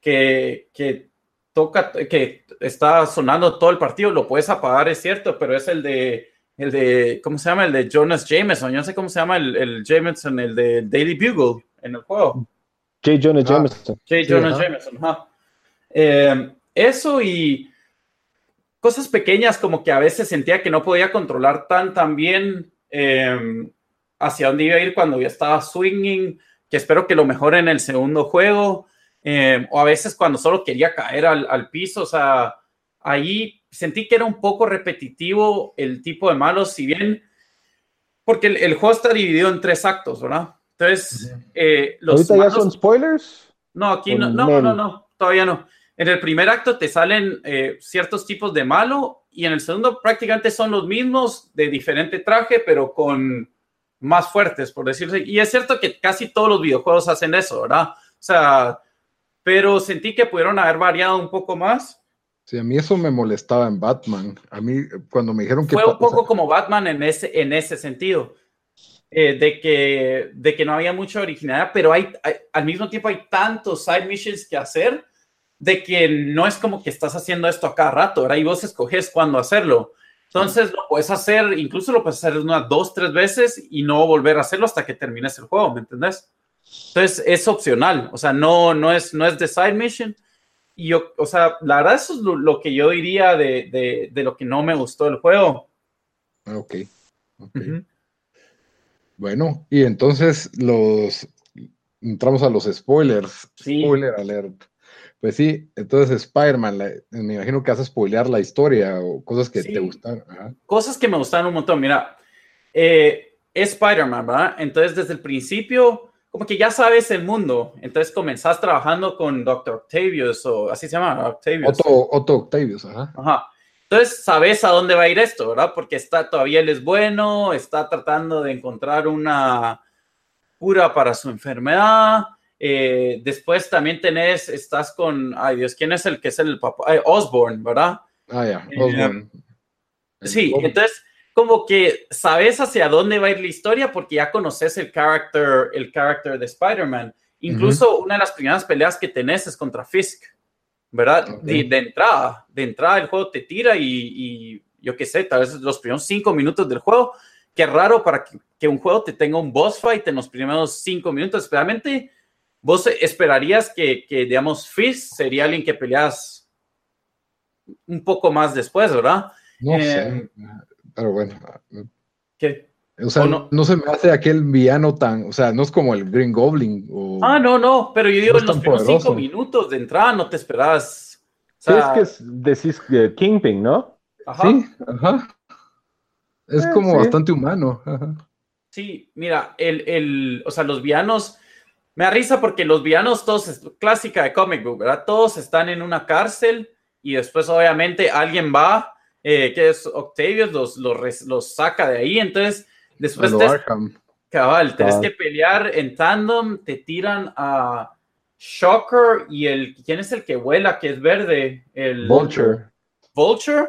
que, que toca, que está sonando todo el partido, lo puedes apagar, es cierto, pero es el de, el de, ¿cómo se llama? El de Jonas Jameson, yo no sé cómo se llama el, el Jameson, el de Daily Bugle en el juego. J. Jonas ah, Jameson. J. Jonas Jameson, eh, eso y cosas pequeñas como que a veces sentía que no podía controlar tan, tan bien eh, hacia dónde iba a ir cuando ya estaba swinging, que espero que lo mejore en el segundo juego. Eh, o a veces cuando solo quería caer al, piso, o sea, ahí sentí que era un poco repetitivo el tipo de malos, si bien, porque el, juego está dividido en tres actos, ¿verdad? Entonces, eh, los ¿Ahorita ya son spoilers? No, aquí no, no, no, no, todavía no. En el primer acto te salen eh, ciertos tipos de malo y en el segundo prácticamente son los mismos de diferente traje, pero con más fuertes, por decirlo así. Y es cierto que casi todos los videojuegos hacen eso, ¿verdad? O sea, pero sentí que pudieron haber variado un poco más. Sí, a mí eso me molestaba en Batman. A mí, cuando me dijeron que. Fue un poco como Batman en ese, en ese sentido. Eh, de, que, de que no había mucha originalidad, pero hay, al mismo tiempo hay tantos side missions que hacer de que no es como que estás haciendo esto a cada rato, ¿verdad? Y vos escoges cuándo hacerlo. Entonces lo puedes hacer, incluso lo puedes hacer unas dos, tres veces y no volver a hacerlo hasta que termines el juego, ¿me entendés? Entonces es opcional, o sea, no, no, es, no es de side mission. Y yo, o sea, la verdad eso es lo, que yo diría de, de, lo que no me gustó del juego. Ok. okay. Bueno, y entonces los entramos a los spoilers. Spoiler alert. Pues sí, entonces Spider-Man, me imagino que hace spoilear la historia o cosas que te gustan. Cosas que me gustaron un montón. Mira, eh, Spider-Man, ¿verdad? Entonces desde el principio como que ya sabes el mundo, entonces comenzás trabajando con Dr. Octavius, o así se llama, Octavius. Otto, Octavius, ajá. Ajá. Entonces sabes a dónde va a ir esto, ¿verdad? Porque está todavía él es bueno, está tratando de encontrar una cura para su enfermedad. Eh, después también tenés, estás con, ay Dios, ¿quién es el que es el papá? Osborne, ¿verdad? Ah, ya, eh, Osborne. sí, entonces como que sabes hacia dónde va a ir la historia porque ya conoces el character, el character de Spider-Man. Incluso una de las primeras peleas que tenés es contra Fisk, ¿verdad? De, entrada, de entrada el juego te tira y, yo qué sé, tal vez los primeros cinco minutos del juego, qué raro para que, un juego te tenga un boss fight en los primeros cinco minutos, especialmente vos esperarías que, que digamos, Fisk sería alguien que peleas un poco más después, ¿verdad? No sé. Eh, pero bueno. ¿Qué? O sea, no? se me hace aquel villano tan, o sea, no es como el Green Goblin. ah, no, no, pero yo digo, en los primeros cinco minutos de entrada no te esperabas. sí, es que decís Kingpin, ¿no? Ajá. Sí, ajá. Es eh, como bastante humano. Sí, mira, el, el, o sea, los villanos, me da risa porque los villanos todos, es clásica de comic book, ¿verdad? Todos están en una cárcel y después obviamente alguien va eh, que es Octavius, los, los, los, saca de ahí. Entonces, después te, cabal, tienes que pelear en tandem, te tiran a Shocker y el, ¿quién es el que vuela, que es verde? El Vulture. Vulture.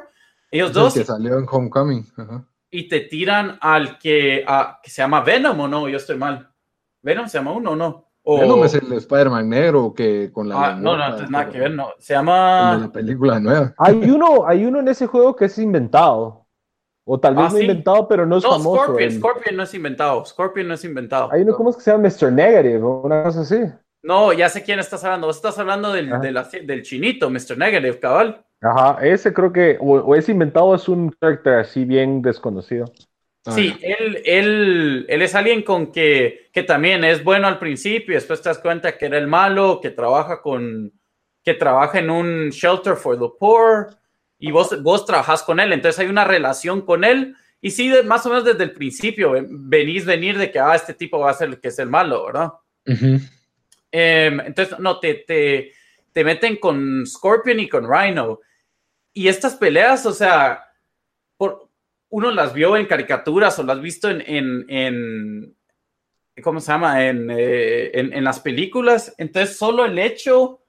Ellos dos. que salió en Homecoming. Y te tiran al que, que se llama Venom o no, yo estoy mal. Venom se llama uno o no. O... Venom es el Spider-Man negro que con la. Ah, no, no, entonces nada que ver, no. Se llama. la película nueva. Hay uno, hay uno en ese juego que es inventado. O tal vez ah, no inventado, pero no es no, famoso. Scorpion, Scorpion no es inventado. Scorpion no es inventado. Hay uno, ¿cómo es que se llama? Mr. Negative o una cosa así. No, ya sé quién estás hablando. Vos estás hablando del, del chinito, Mr. Negative, cabal. Ajá, ese creo que, o, es inventado o es un character así bien desconocido. Ah, sí, él, él, él, es alguien con que, que también es bueno al principio y después te das cuenta que era el malo, que trabaja con, que trabaja en un shelter for the poor y vos, vos trabajas con él, entonces hay una relación con él y sí, más o menos desde el principio venís venir de que, ah, este tipo va a ser el que es el malo, ¿verdad? Em, entonces, no, te, te, te meten con Scorpion y con Rhino y estas peleas, o sea, uno las vio en caricaturas o las has visto en, en, en ¿cómo se llama? En, eh, en, en, las películas. Entonces, solo el hecho,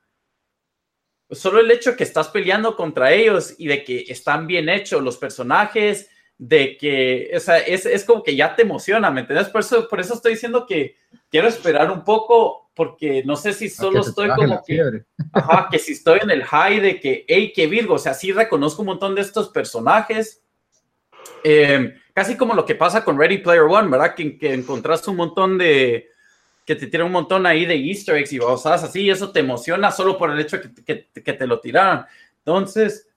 solo el hecho que estás peleando contra ellos y de que están bien hechos los personajes, de que, o sea, es, es como que ya te emociona, ¿me entiendes? Por eso, por eso estoy diciendo que quiero esperar un poco porque no sé si solo estoy como que, ajá, que si estoy en el high de que, hey, qué Virgo, o sea, sí reconozco un montón de estos personajes, eh, casi como lo que pasa con Ready Player One, ¿verdad? Que, encontraste un montón de, que te tiran un montón ahí de easter eggs y cosas así, y eso te emociona solo por el hecho de que, te lo tiraron. Entonces,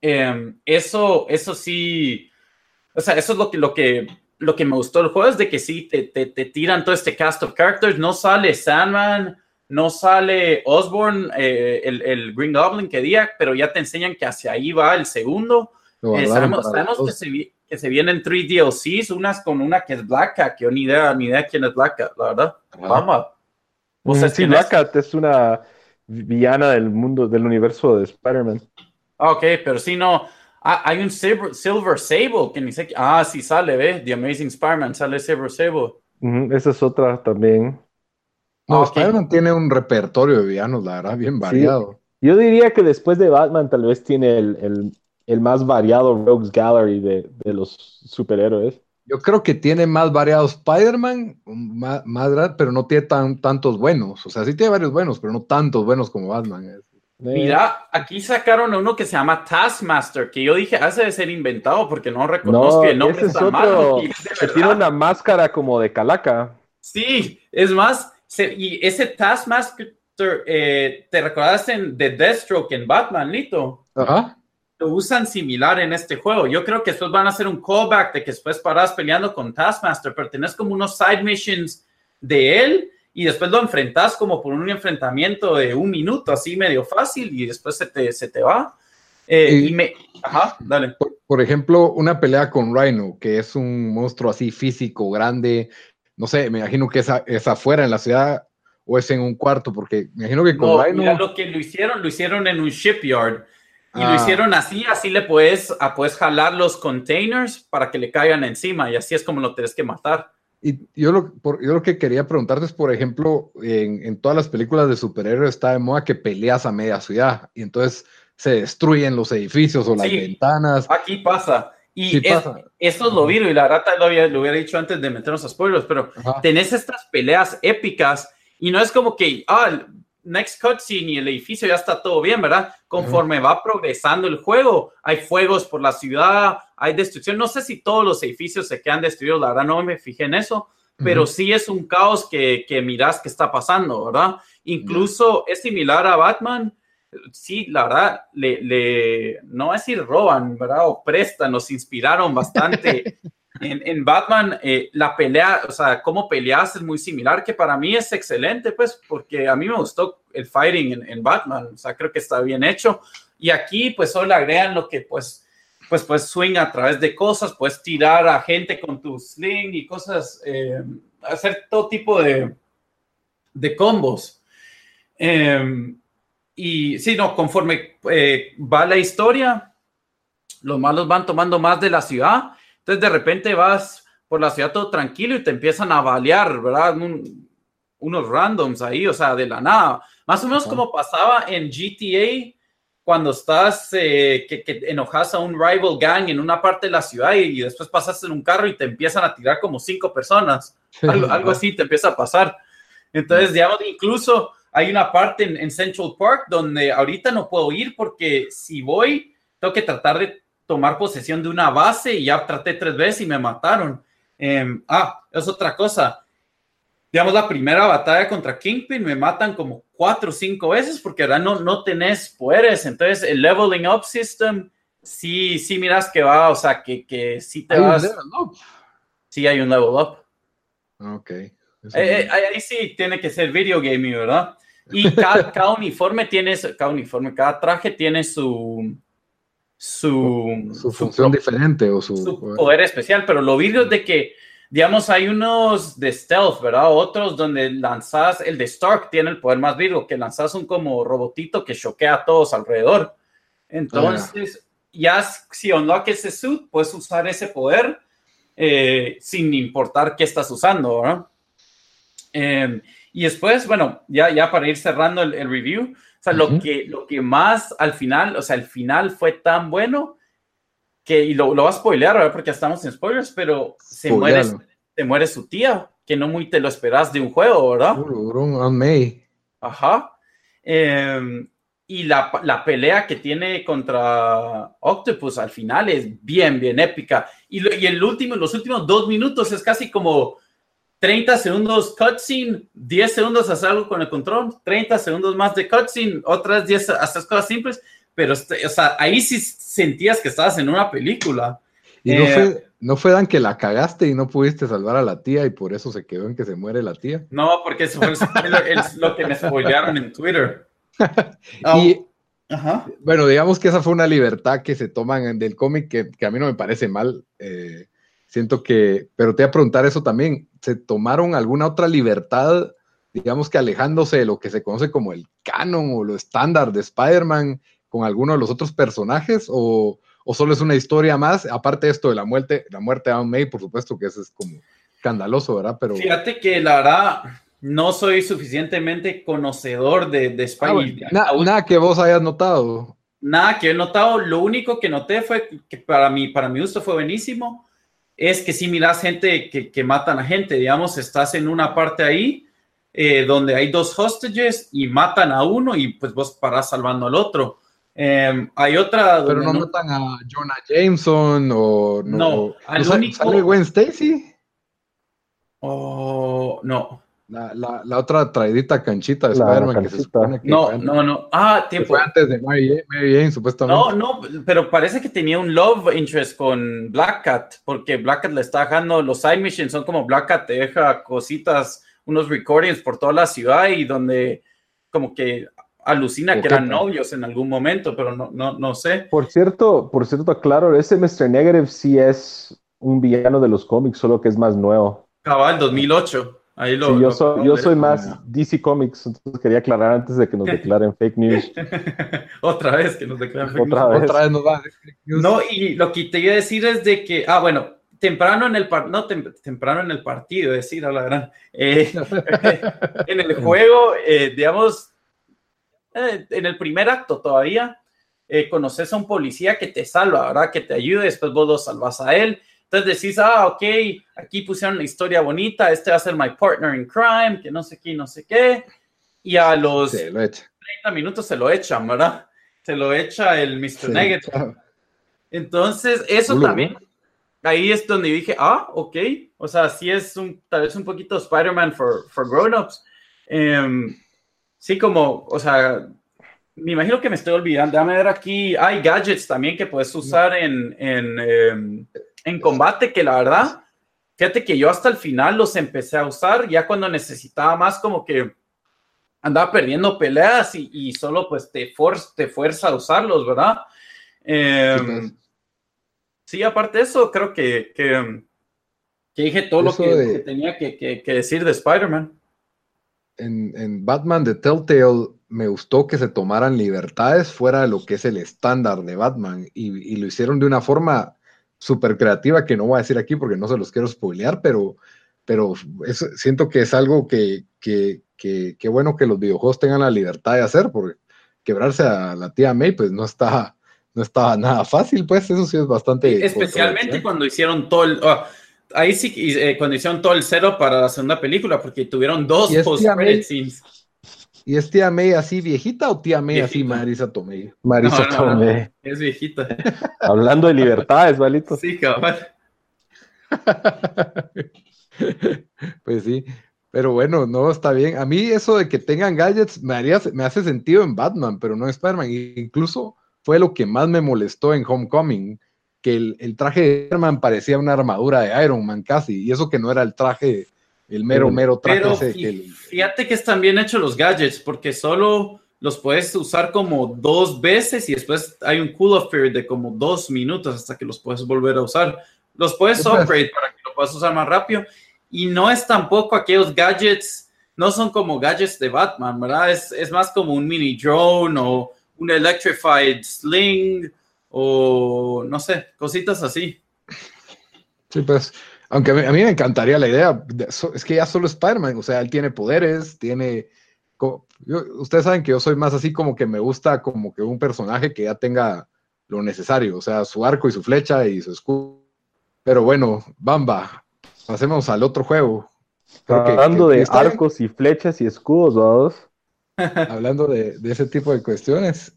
eh, eso, eso sí, o sea, eso es lo que, lo que lo que me gustó del juego es de que sí, te, te, te, tiran todo este cast of characters. No sale Sandman, no sale Osborn, eh, el, el, Green Goblin que día, pero ya te enseñan que hacia ahí va el segundo. Eh, sabemos, que, se, que se vienen tres DLCs, unas con una que es Black Cat, que yo ni idea, ni idea quién es Black Cat, la verdad. Vamos. Sí, Black Cat es una villana del mundo, del universo de Spider-Man. Ah, ok, pero si no Ah, hay un Silver, Sable que ni sé. Ah, sí sale, ¿ve? The Amazing Spider-Man sale Silver Sable. esa es otra también. No, Spider-Man tiene un repertorio de villanos, la verdad, bien variado. Yo diría que después de Batman, tal vez tiene el, el, más variado Rogues Gallery de, de, los superhéroes. Yo creo que tiene más variado Spider-Man, más, más, pero no tiene tan, tantos buenos. O sea, sí tiene varios buenos, pero no tantos buenos como Batman. Es. Mira, aquí sacaron a uno que se llama Taskmaster, que yo dije hace de ser inventado porque no reconozco el nombre ese es otro, que tiene una máscara como de calaca. Sí, es más, y ese Taskmaster, eh, ¿te recordaste en The Deathstroke en Batman, Lito? Ajá. Lo usan similar en este juego. Yo creo que después van a hacer un callback de que después paras peleando con Taskmaster, pero tenés como unos side missions de él y después lo enfrentas como por un enfrentamiento de un minuto, así medio fácil, y después se te, se te va. Eh, y, me, ajá, dale. Por, ejemplo, una pelea con Rhino, que es un monstruo así físico, grande, no sé, me imagino que es, es afuera en la ciudad o es en un cuarto, porque me imagino que con Rhino... Mira, lo que lo hicieron, lo hicieron en un shipyard. Y lo ah. hicieron así, así le puedes, a, puedes jalar los containers para que le caigan encima y así es como lo tienes que matar. Y yo lo, yo lo que quería preguntarte es, por ejemplo, en, en, todas las películas de superhéroes está de moda que peleas a media ciudad y entonces se destruyen los edificios o las ventanas. Aquí pasa. Y esto es lo vivo y la rata lo, había, lo hubiera dicho antes de meternos a spoilers, pero tenés estas peleas épicas y no es como que, ah, next cutscene y el edificio ya está todo bien, ¿verdad? Conforme va progresando el juego, hay fuegos por la ciudad, hay destrucción. No sé si todos los edificios se quedan destruidos, la verdad no me fijé en eso, pero sí es un caos que, que miras que está pasando, ¿verdad? Incluso es similar a Batman. Sí, la verdad, le, le, no a decir roban, ¿verdad? O prestan, nos inspiraron bastante en, Batman, eh, la pelea, o sea, cómo peleas es muy similar, que para mí es excelente, pues, porque a mí me gustó el fighting en, Batman, o sea, creo que está bien hecho. Y aquí, pues, solo agregan lo que, pues, pues, pues, swing a través de cosas, puedes tirar a gente con tu sling y cosas, eh, hacer todo tipo de, de combos. Em, y sí, no, conforme eh, va la historia, los malos van tomando más de la ciudad, entonces de repente vas por la ciudad todo tranquilo y te empiezan a balear, ¿verdad? unos randoms ahí, o sea, de la nada. Más o menos como pasaba en GTA cuando estás, eh, que, enojas a un rival gang en una parte de la ciudad y, después pasas en un carro y te empiezan a tirar como cinco personas. Algo, así te empieza a pasar. Entonces, digamos, incluso hay una parte en, Central Park donde ahorita no puedo ir porque si voy, tengo que tratar de tomar posesión de una base y ya traté tres veces y me mataron. Em, ah, es otra cosa digamos, la primera batalla contra Kingpin me matan como cuatro o cinco veces porque ahora no, no tenés poderes. Entonces, el leveling up system, sí, sí miras que va, o sea, que, que sí te vas. Sí, hay un level up. Ok. Eh, eh, ahí sí tiene que ser video gaming, ¿verdad? Y cada, uniforme tiene, cada uniforme, cada traje tiene su, su, su función diferente o su, su poder especial, pero lo es de que digamos, hay unos de stealth, ¿verdad? Otros donde lanzas, el de Stark tiene el poder más vivo, que lanzas un como robotito que choquea a todos alrededor. Entonces, ya si unlock ese suit, puedes usar ese poder eh, sin importar qué estás usando, ¿verdad? Em, y después, bueno, ya, ya para ir cerrando el, review, o sea, lo, que, lo que más al final, o sea, el final fue tan bueno que, y lo, lo va a spoilear, ¿verdad? Porque estamos en spoilers, pero se muere, se muere su tía, que no muy te lo esperas de un juego, ¿verdad? Un May. Ajá. Em, y la, la, pelea que tiene contra Octopus al final es bien, bien épica. Y, y el último, los últimos dos minutos es casi como 30 segundos cutscene, 10 segundos hacer algo con el control, 30 segundos más de cutscene, otras 10 hacer cosas simples pero o sea, ahí sí sentías que estabas en una película. Y no, fue, eh, no fue Dan que la cagaste y no pudiste salvar a la tía y por eso se quedó en que se muere la tía. No, porque eso fue lo que me spoilearon en Twitter. y bueno, digamos que esa fue una libertad que se toman del cómic que, que, a mí no me parece mal. Eh, siento que, pero te voy a preguntar eso también, ¿se tomaron alguna otra libertad, digamos que alejándose de lo que se conoce como el canon o lo estándar de Spider-Man con alguno de los otros personajes o, o, solo es una historia más, aparte de esto de la muerte, la muerte de Aunt May, por supuesto que eso es como escandaloso, ¿verdad? Pero... Fíjate que la verdad no soy suficientemente conocedor de, de ah, nada que vos hayas notado. Nada que he notado, lo único que noté fue que para mí, para mi gusto fue buenísimo, es que si miras gente que, que matan a gente, digamos, estás en una parte ahí eh, donde hay dos hostages y matan a uno y pues vos parás salvando al otro. Em, hay otra. Pero no, matan a Jonah Jameson o. No, al único... ¿Sale Gwen Stacy? Oh, no. La, la, la, otra traidita canchita de Spider-Man que se supone que. No, no, no. Ah, tiempo. Fue antes de Mary, Jane, supuestamente. No, no, pero parece que tenía un love interest con Black Cat, porque Black Cat le está dejando. Los side missions son como Black Cat te deja cositas, unos recordings por toda la ciudad y donde como que alucina que eran novios en algún momento, pero no, no, no sé. Por cierto, por cierto, claro, ese Mr. Negative sí es un villano de los cómics, solo que es más nuevo. Cabal, 2008. Ahí lo, yo, soy, yo soy más DC Comics, entonces quería aclarar antes de que nos declaren fake news. Otra vez que nos declaren fake Otra news. Vez. Otra vez nos va a fake news. No, y lo que te iba a decir es de que, ah, bueno, temprano en el no temprano en el partido, decir a la gran, eh, en el juego, eh, digamos, eh, en el primer acto todavía, eh, conoces a un policía que te salva, ¿verdad? Que te ayude, después vos lo salvas a él. Entonces decís, ah, ok, aquí pusieron una historia bonita, este va a ser my partner in crime, que no sé qué, no sé qué. Y a los 30 minutos se lo echan, ¿verdad? Se lo echa el Mr. Negative. Entonces, eso también, ahí es donde dije, ah, ok, o sea, sí es un, tal vez un poquito Spider-Man for, for grown-ups. Em, Sí, como, o sea, me imagino que me estoy olvidando. Déjame ver aquí. Hay gadgets también que puedes usar en, en, em, en, combate, que la verdad, fíjate que yo hasta el final los empecé a usar, ya cuando necesitaba más, como que andaba perdiendo peleas y, y solo pues te, te fuerza a usarlos, ¿verdad? Em, sí, aparte de eso, creo que, que, dije todo lo que, tenía que, que decir de Spider-Man en, Batman de Telltale me gustó que se tomaran libertades fuera de lo que es el estándar de Batman y, lo hicieron de una forma súper creativa que no voy a decir aquí porque no se los quiero spoilear, pero, pero siento que es algo que, que, que, bueno que los videojuegos tengan la libertad de hacer, porque quebrarse a la tía May pues no está, no estaba nada fácil, pues eso sí es bastante... especialmente cuando hicieron todo el... Ah, ahí sí, eh, cuando hicieron todo el cero para la segunda película, porque tuvieron dos post-credit scenes. ¿Y es tía May así viejita o tía May así Marisa Tomei? Marisa Tomei. es viejita. Hablando de libertades, Valito. Sí, cabal. pues sí. Pero bueno, no, está bien. A mí eso de que tengan gadgets me, haría, me hace sentido en Batman, pero no en Spider-Man. Incluso fue lo que más me molestó en Homecoming, que el, traje de Spider-Man parecía una armadura de Iron Man casi, y eso que no era el traje el mero, mero traje. Pero fíjate que están bien hechos los gadgets, porque solo los puedes usar como dos veces y después hay un cool off period de como dos minutos hasta que los puedes volver a usar. Los puedes upgrade para que lo puedas usar más rápido. Y no es tampoco aquellos gadgets, no son como gadgets de Batman, ¿verdad? Es, es más como un mini drone o un electrified sling o no sé, cositas así. Sí, pues aunque a mí, me encantaría la idea, es que ya solo Spider-Man, o sea, él tiene poderes, tiene... ustedes saben que yo soy más así como que me gusta como que un personaje que ya tenga lo necesario, o sea, su arco y su flecha y su escudo. Pero bueno, Bamba, pasemos al otro juego. Hablando de arcos y flechas y escudos, ¿vamos? Hablando de, ese tipo de cuestiones.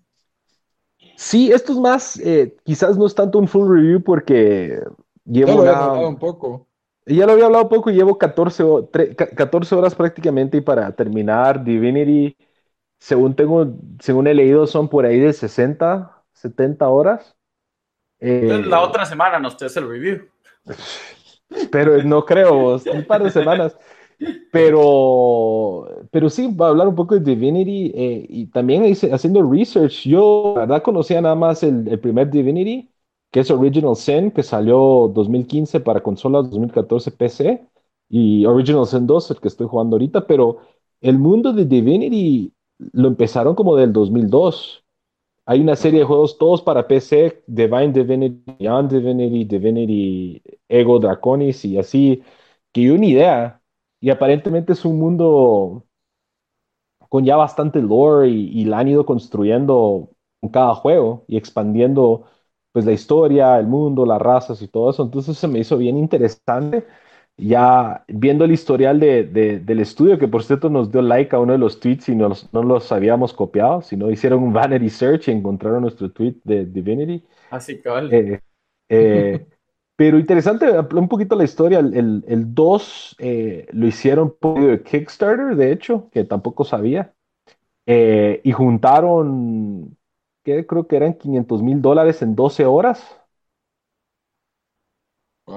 Sí, esto es más, eh, quizás no es tanto un full review porque Llevo un poco. Ya lo había hablado un poco y llevo 14, 14 horas prácticamente y para terminar Divinity, según tengo, según he leído, son por ahí de 60, 70 horas. Eh, la otra semana nos te hace el review. Pero no creo, un par de semanas. Pero, pero sí, va a hablar un poco de Divinity eh, y también haciendo research. Yo, la verdad, conocía nada más el, el primer Divinity que es Original Sin, que salió 2015 para consolas, 2014 PC, y Original Sin 2, el que estoy jugando ahorita, pero el mundo de Divinity lo empezaron como del 2002. Hay una serie de juegos todos para PC, Divine Divinity, Beyond Divinity, Divinity Ego Draconis y así, que yo ni idea. Y aparentemente es un mundo con ya bastante lore y, y la han ido construyendo con cada juego y expandiendo pues la historia, el mundo, las razas y todo eso. Entonces se me hizo bien interesante. Ya viendo el historial de, del estudio, que por cierto nos dio like a uno de los tweets y no los habíamos copiado, sino hicieron un vanity search y encontraron nuestro tweet de Divinity. Así ah, eh, eh, pero interesante, un poquito la historia. El, el 2 eh, lo hicieron por Kickstarter, de hecho, que tampoco sabía. y juntaron que creo que eran 500 mil dólares en 12 horas.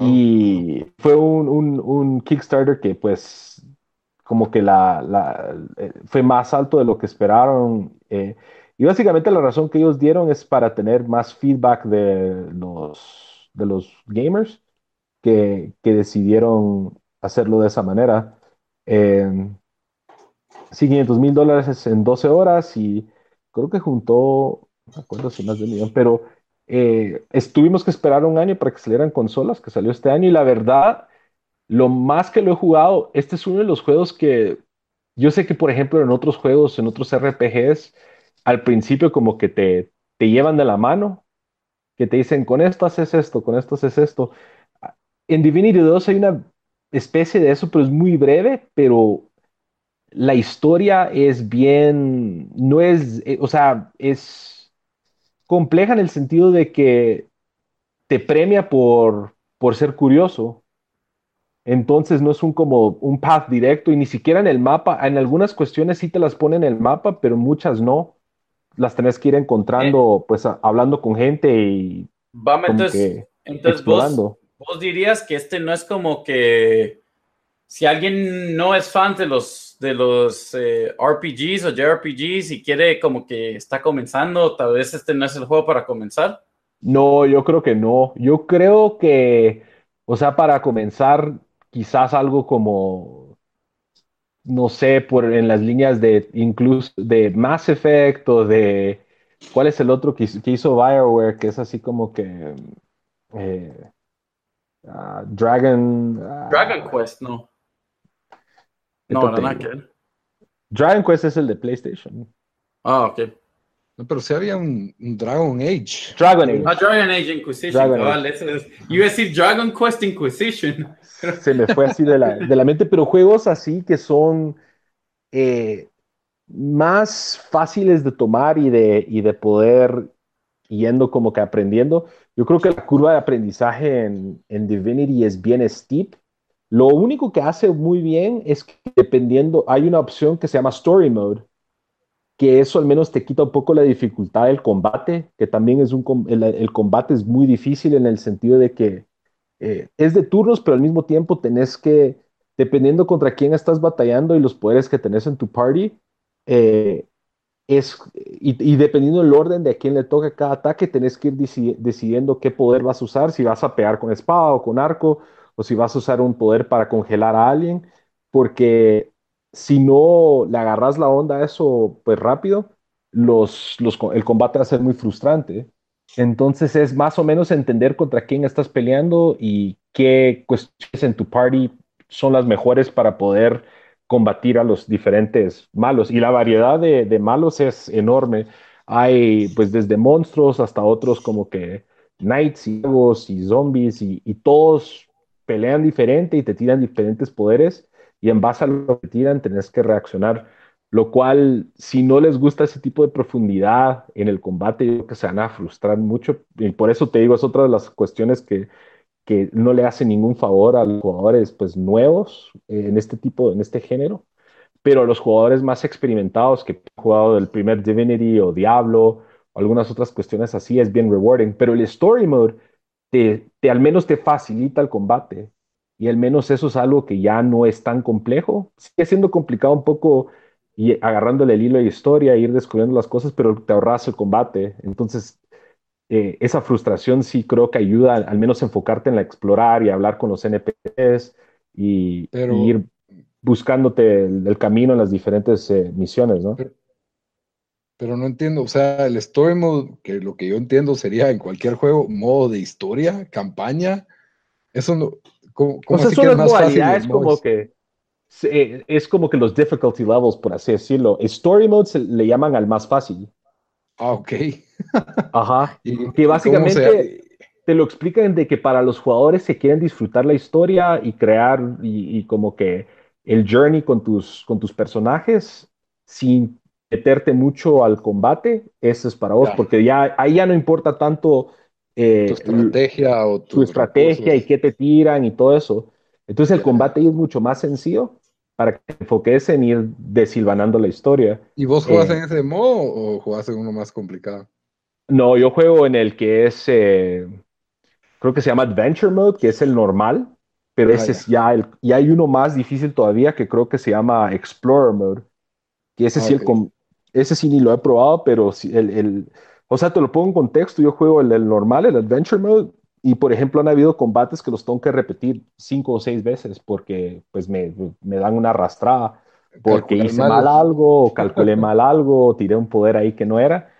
Y fue un, Kickstarter que pues como que la, eh, fue más alto de lo que esperaron. Eh, y básicamente la razón que ellos dieron es para tener más feedback de los, de los gamers que, decidieron hacerlo de esa manera. Eh, sí, 500 mil dólares en 12 horas y creo que juntó no acuerdo si más de un millón, pero eh, estuvimos que esperar un año para que salieran consolas, que salió este año, y la verdad, lo más que lo he jugado, este es uno de los juegos que yo sé que, por ejemplo, en otros juegos, en otros RPGs, al principio como que te, te llevan de la mano, que te dicen, con esto haces esto, con esto haces esto. En Divinity 2 hay una especie de eso, pero es muy breve, pero la historia es bien, no es, eh, o sea, es compleja en el sentido de que te premia por, por ser curioso. Entonces no es un como un path directo y ni siquiera en el mapa. En algunas cuestiones sí te las pone en el mapa, pero muchas no. Las tenés que ir encontrando, pues hablando con gente y Vamos, entonces, entonces vos, vos dirías que este no es como que si alguien no es fan de los, de los eh, RPGs o JRPGs y quiere como que está comenzando, tal vez este no es el juego para comenzar. No, yo creo que no. Yo creo que, o sea, para comenzar, quizás algo como no sé, por en las líneas de incluso de Mass Effect o de ¿cuál es el otro que, hizo Bioware? Que es así como que eh, ah, Dragon. Ah, Dragon Quest, no. No, no, no, Dragon Quest es el de PlayStation. Ah, ok. No, pero si había un, Dragon Age. Dragon Age. Ah, Dragon Age Inquisition. Dragon Age. iba a decir Dragon Quest Inquisition. Se me fue así de la, de la mente, pero juegos así que son eh, más fáciles de tomar y de, y de poder yendo como que aprendiendo. Yo creo que la curva de aprendizaje en, en Divinity es bien steep. Lo único que hace muy bien es que dependiendo, hay una opción que se llama Story Mode, que eso al menos te quita un poco la dificultad del combate, que también es un, el, combate es muy difícil en el sentido de que eh, es de turnos, pero al mismo tiempo tenés que, dependiendo contra quién estás batallando y los poderes que tenés en tu party, eh, es, y, dependiendo del orden de a quién le toca cada ataque, tenés que ir decidiendo qué poder vas a usar, si vas a pegar con espada o con arco, o si vas a usar un poder para congelar a alguien, porque si no le agarras la onda a eso pues rápido, los, el combate va a ser muy frustrante. Entonces es más o menos entender contra quién estás peleando y qué cuestiones en tu party son las mejores para poder combatir a los diferentes malos. Y la variedad de, malos es enorme. Hay pues desde monstruos hasta otros como que knights y zombies y, y todos pelean diferente y te tiran diferentes poderes y en base a lo que tiran tenés que reaccionar. Lo cual, si no les gusta ese tipo de profundidad en el combate, creo que se van a frustrar mucho. Y por eso te digo, es otra de las cuestiones que, que no le hace ningún favor a los jugadores pues, nuevos en este tipo, en este género. Pero a los jugadores más experimentados que han jugado del primer Divinity o Diablo o algunas otras cuestiones así, es bien rewarding. Pero el Story Mode te, te al menos te facilita el combate y al menos eso es algo que ya no es tan complejo. Sigue siendo complicado un poco y agarrándole el hilo de historia, ir descubriendo las cosas, pero te ahorras el combate. Entonces, eh, esa frustración sí creo que ayuda al menos a enfocarte en la explorar y hablar con los NPCs y, ir buscándote el, camino en las diferentes eh, misiones, ¿no? Pero, pero, no entiendo, o sea, el story mode, que lo que yo entiendo sería en cualquier juego, modo de historia, campaña, eso no, ¿Cómo, cómo así son las como que es como que los difficulty levels, por así decirlo. Story mode le llaman al más fácil. Ah, ok. Ajá. Y que básicamente te lo explican de que para los jugadores que quieren disfrutar la historia y crear y, como que el journey con tus, con tus personajes sin meterte mucho al combate, eso es para vos, porque ya ahí ya no importa tanto eh, tu estrategia o tu estrategia y qué te tiran y todo eso. Entonces el combate es mucho más sencillo para que te enfoques en ir desilvanando la historia. ¿Y vos jugás eh, en ese modo o jugás en uno más complicado? No, yo juego en el que es, eh, creo que se llama Adventure Mode, que es el normal, pero ah, ese es ya el, y hay uno más difícil todavía que creo que se llama Explorer Mode, que ese sí, el, ese sí ni lo he probado, pero el, el o sea, te lo pongo en contexto, yo juego el, normal, el Adventure Mode, y por ejemplo han habido combates que los tengo que repetir cinco o seis veces porque pues me, me dan una arrastrada, porque hice mal, algo, o calculé mal algo, tiré un poder ahí que no era.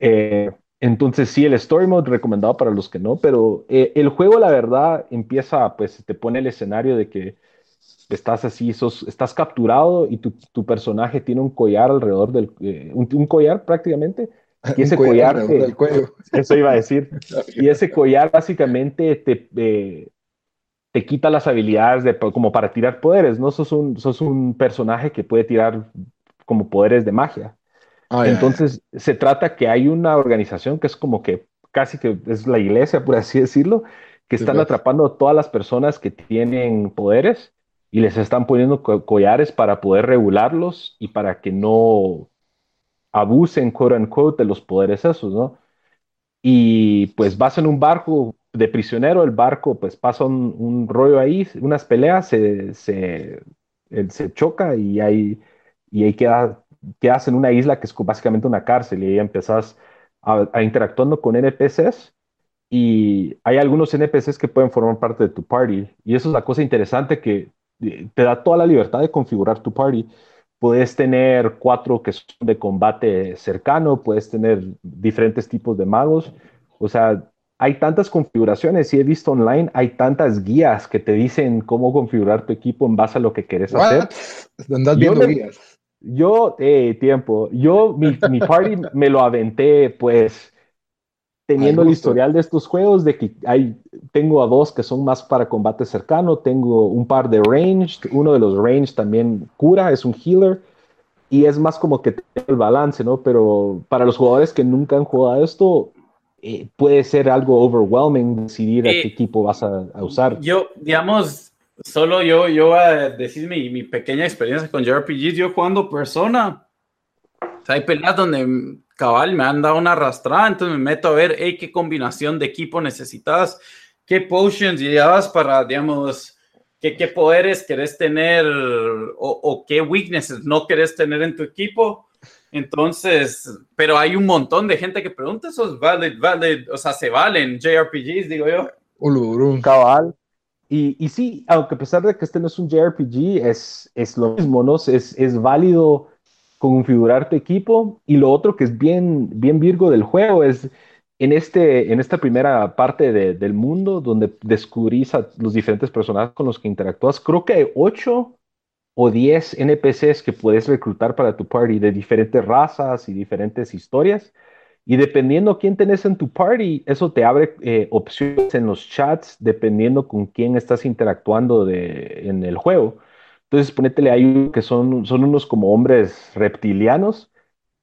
Eh, entonces sí, el Story Mode recomendado para los que no, pero eh, el juego la verdad empieza, pues te pone el escenario de que estás así, sos, estás capturado y tu, tu personaje tiene un collar alrededor del, eh, un, collar prácticamente y ese collar, eso iba a decir, y ese collar básicamente te, eh, te quita las habilidades de, como para tirar poderes, ¿no? Sos un, sos un personaje que puede tirar como poderes de magia. Ah, Entonces, se trata que hay una organización que es como que casi que es la iglesia, por así decirlo, que están atrapando a todas las personas que tienen poderes y les están poniendo collares para poder regularlos y para que no abusen, quote unquote, de los poderes esos, ¿no? Y pues vas en un barco de prisionero, el barco pues pasa un, rollo ahí, unas peleas, se, se, se choca y ahí, y ahí queda, quedas en una isla que es básicamente una cárcel y ahí empezás a, a interactuando con NPCs y hay algunos NPCs que pueden formar parte de tu party y eso es la cosa interesante que te da toda la libertad de configurar tu party. Puedes tener cuatro que son de combate cercano, puedes tener diferentes tipos de magos. O sea, hay tantas configuraciones y he visto online, hay tantas guías que te dicen cómo configurar tu equipo en base a lo que quieres hacer. ¿Andas viendo guías? Yo, eh, tiempo, yo, mi, mi party me lo aventé, pues, teniendo el historial de estos juegos, de que hay, tengo a dos que son más para combate cercano, tengo un par de ranged, uno de los ranged también cura, es un healer, y es más como que el balance, ¿no? Pero para los jugadores que nunca han jugado esto, eh, puede ser algo overwhelming decidir a qué eh, equipo vas a, usar. Yo, digamos, solo yo, yo voy a decir mi, mi pequeña experiencia con JRPGs, yo jugando persona, hay peleas donde cabal, me han dado una arrastrada, entonces me meto a ver, hey, qué combinación de equipo necesitas, qué potions llevas para, digamos, qué, qué poderes querés tener o, qué weaknesses no querés tener en tu equipo. Entonces, pero hay un montón de gente que pregunta, eso es valid, valid, o sea, se valen JRPGs, digo yo. Cabal. Y, y sí, aunque a pesar de que este no es un JRPG, es, lo mismo, ¿no? Es, válido configurar tu equipo. Y lo otro que es bien, virgo del juego es en, este, esta primera parte del mundo donde descubrís a los diferentes personajes con los que interactúas. Creo que hay 8 o 10 NPCs que puedes reclutar para tu party de diferentes razas y diferentes historias. Y dependiendo quién tenés en tu party, eso te abre eh, opciones en los chats dependiendo con quién estás interactuando de, en el juego. Entonces, ponétele ahí que son, son unos como hombres reptilianos.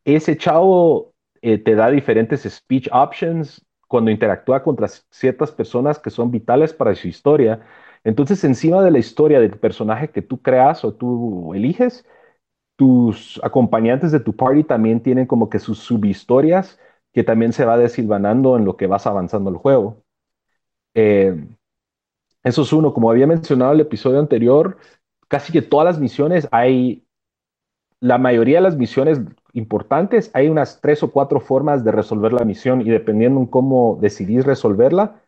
Ese chavo eh, te da diferentes speech options cuando interactúa contra ciertas personas que son vitales para su historia. Entonces, encima de la historia del personaje que tú creas o tú eliges, tus acompañantes de tu party también tienen como que sus subhistorias que también se va desilvanando en lo que vas avanzando el juego. Eh, eso es uno. Como había mencionado en el episodio anterior, casi que todas las misiones hay, la mayoría de las misiones importantes, hay unas tres o cuatro formas de resolver la misión y dependiendo en cómo decidís resolverla,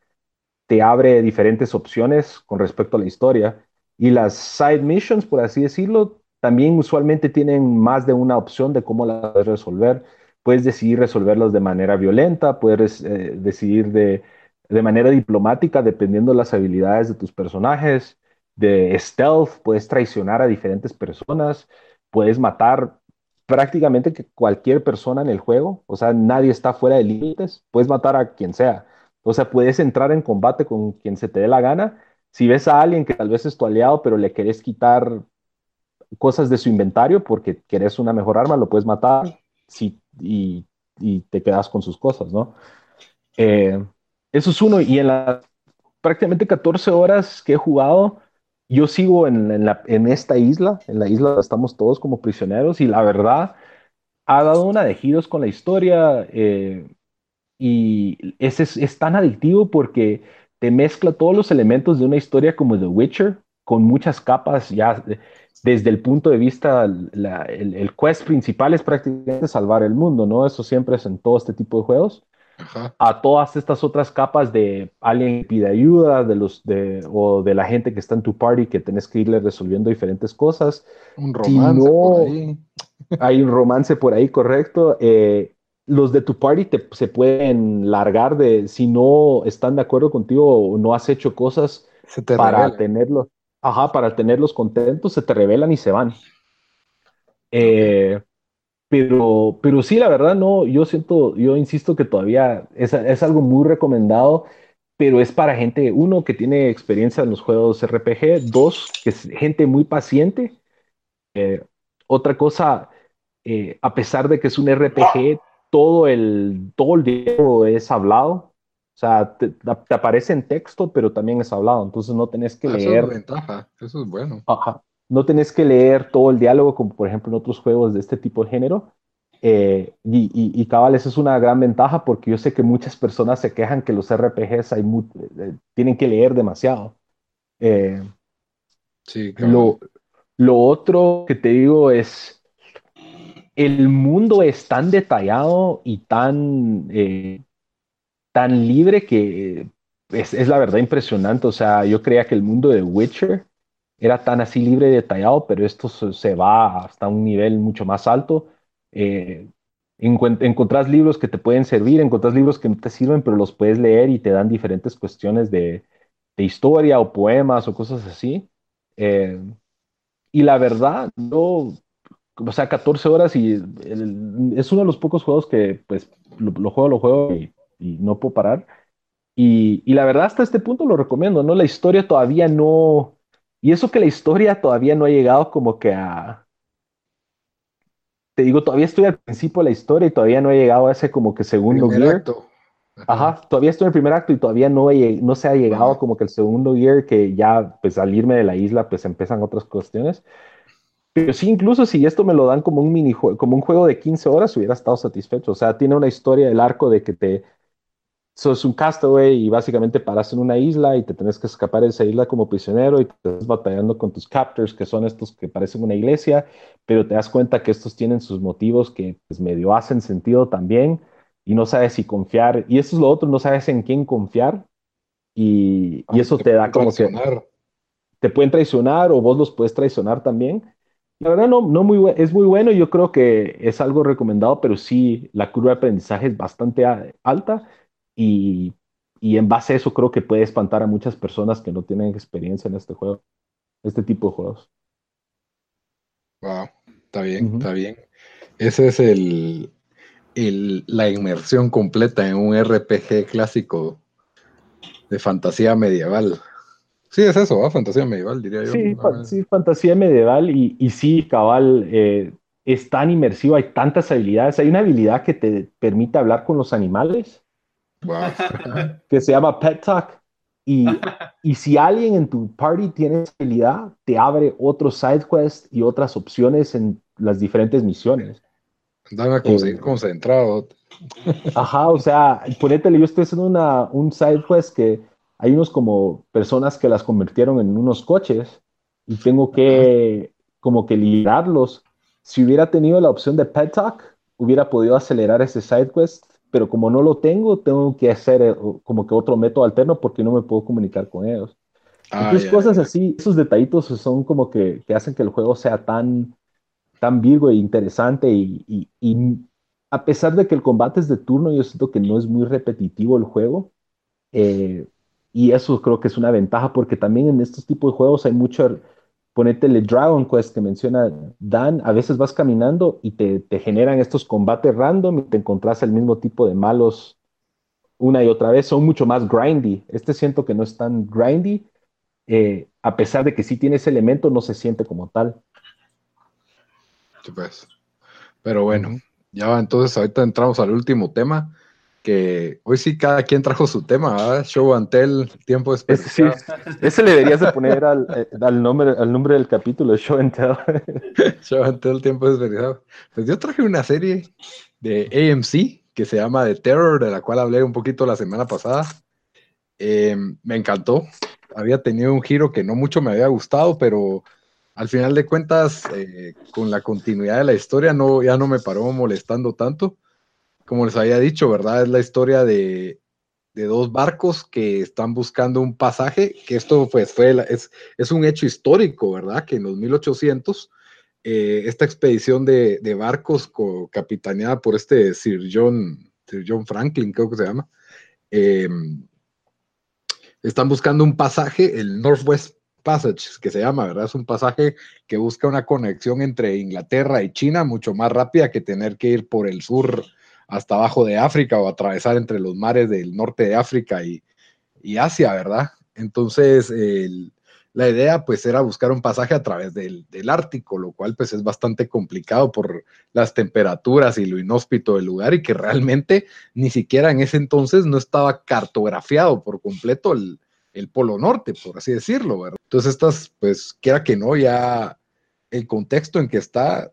te abre diferentes opciones con respecto a la historia. Y las side missions, por así decirlo, también usualmente tienen más de una opción de cómo las resolver. Puedes decidir resolverlas de manera violenta, puedes eh, decidir de, de manera diplomática, dependiendo de las habilidades de tus personajes de stealth, puedes traicionar a diferentes personas, puedes matar prácticamente cualquier persona en el juego, o sea, nadie está fuera de límites, puedes matar a quien sea, o sea, puedes entrar en combate con quien se te dé la gana. Si ves a alguien que tal vez es tu aliado, pero le querés quitar cosas de su inventario porque querés una mejor arma, lo puedes matar si, y, te quedas con sus cosas, ¿no? Eh, eso es uno, y en las prácticamente 14 horas que he jugado, yo sigo en, en, esta isla, en la isla estamos todos como prisioneros y la verdad ha dado una de giros con la historia eh, y es, es, tan adictivo porque te mezcla todos los elementos de una historia como The Witcher con muchas capas ya desde el punto de vista, el, el, quest principal es prácticamente salvar el mundo, ¿no? Eso siempre es en todo este tipo de juegos a todas estas otras capas de alguien que pide ayuda, de los de, o de la gente que está en tu party que tenés que irle resolviendo diferentes cosas. Un romance por ahí. hay un romance por ahí, correcto. Eh, los de tu party te, se pueden largar de si no están de acuerdo contigo o no has hecho cosas para tenerlos, ajá, para tenerlos contentos, se te revelan y se van. Eh, pero, pero sí, la verdad, no, yo siento, yo insisto que todavía es, es algo muy recomendado, pero es para gente, uno, que tiene experiencia en los juegos RPG, dos, que es gente muy paciente. Eh, otra cosa, eh, a pesar de que es un RPG, todo el, todo el diálogo es hablado. O sea, te, aparece en texto, pero también es hablado. Entonces no tenés que leer. Eso es ventaja, eso es bueno. Ajá no tenés que leer todo el diálogo como por ejemplo en otros juegos de este tipo de género. Eh, y, y, cabal, eso es una gran ventaja porque yo sé que muchas personas se quejan que los RPGs hay eh, tienen que leer demasiado. Eh, sí, lo, lo otro que te digo es, el mundo es tan detallado y tan, tan libre que es, es, la verdad impresionante. O sea, yo creía que el mundo de Witcher era tan así libre y detallado, pero esto se, va hasta un nivel mucho más alto. Eh, encontrás libros que te pueden servir, encontrás libros que no te sirven, pero los puedes leer y te dan diferentes cuestiones de, historia o poemas o cosas así. Eh, y la verdad, no, o sea, 14 horas y es uno de los pocos juegos que pues lo, juego, lo juego y, no puedo parar. Y, y, la verdad, hasta este punto lo recomiendo, ¿no? La historia todavía no, y eso que la historia todavía no ha llegado como que a... Te digo, todavía estoy al principio de la historia y todavía no he llegado a ese como que segundo gear. Ajá. todavía estoy en el primer acto y todavía no, no se ha llegado como que el segundo gear que ya pues al irme de la isla pues empiezan otras cuestiones. Pero sí, incluso si esto me lo dan como un minijuego, como un juego de 15 horas, hubiera estado satisfecho. O sea, tiene una historia del arco de que te sos un castaway y básicamente paras en una isla y te tenés que escapar de esa isla como prisionero y te estás batallando con tus captors, que son estos que parecen una iglesia, pero te das cuenta que estos tienen sus motivos que pues, medio hacen sentido también y no sabes si confiar. Y eso es lo otro, no sabes en quién confiar y, y eso te, da como que te pueden traicionar o vos los puedes traicionar también. La verdad no, no muy, es muy bueno, yo creo que es algo recomendado, pero sí la curva de aprendizaje es bastante alta y, en base a eso creo que puede espantar a muchas personas que no tienen experiencia en este juego, este tipo de juegos. Wow, está bien, está bien. Ese es el, la inmersión completa en un RPG clásico de fantasía medieval. Sí, es eso, ¿va? fantasía medieval, diría yo. Sí, fantasía medieval y, y sí, cabal, eh, es tan inmersivo, hay tantas habilidades. Hay una habilidad que te permite hablar con los animales que se llama Pet Talk. Y, y, si alguien en tu party tiene esa habilidad, te abre otros side quests y otras opciones en las diferentes misiones. Dame a conseguir eh, concentrado. Ajá, o sea, ponétele, yo estoy haciendo una, un side quest que hay unos como personas que las convirtieron en unos coches y tengo que como que liderarlos. Si hubiera tenido la opción de Pet Talk, hubiera podido acelerar ese side quest pero como no lo tengo, tengo que hacer eh, como que otro método alterno porque no me puedo comunicar con ellos. Ah, Entonces, cosas así, esos detallitos son como que, que, hacen que el juego sea tan, tan virgo e interesante y, y, y, a pesar de que el combate es de turno, yo siento que no es muy repetitivo el juego. Eh, y eso creo que es una ventaja porque también en estos tipos de juegos hay mucho el Dragon Quest que menciona Dan, a veces vas caminando y te, generan estos combates random y te encontrás el mismo tipo de malos una y otra vez, son mucho más grindy. Este siento que no es tan grindy, eh, a pesar de que sí tiene ese elemento, no se siente como tal. Pues. Pero bueno, ya entonces ahorita entramos al último tema que hoy sí cada quien trajo su tema, Show and Tell, tiempo especial. Ese, le deberías de poner al, eh, al, nombre, al nombre del capítulo, Show and Tell. Show and Tell, tiempo especial. Pues yo traje una serie de AMC que se llama The Terror, de la cual hablé un poquito la semana pasada. Eh, me encantó. Había tenido un giro que no mucho me había gustado, pero al final de cuentas, eh, con la continuidad de la historia, no, ya no me paró molestando tanto como les había dicho, ¿verdad? Es la historia de, dos barcos que están buscando un pasaje, que esto pues fue, es, es un hecho histórico, ¿verdad? Que en los 1800, eh, esta expedición de, barcos capitaneada por este Sir John, Sir John Franklin, creo que se llama, em, están buscando un pasaje, el Northwest Passage, que se llama, ¿verdad? Es un pasaje que busca una conexión entre Inglaterra y China mucho más rápida que tener que ir por el sur hasta abajo de África o atravesar entre los mares del norte de África y, Asia, ¿verdad? Entonces, la idea pues era buscar un pasaje a través del, Ártico, lo cual pues es bastante complicado por las temperaturas y lo inhóspito del lugar y que realmente ni siquiera en ese entonces no estaba cartografiado por completo el, el Polo Norte, por así decirlo, ¿verdad? Entonces estas pues quiera que no, ya el contexto en que está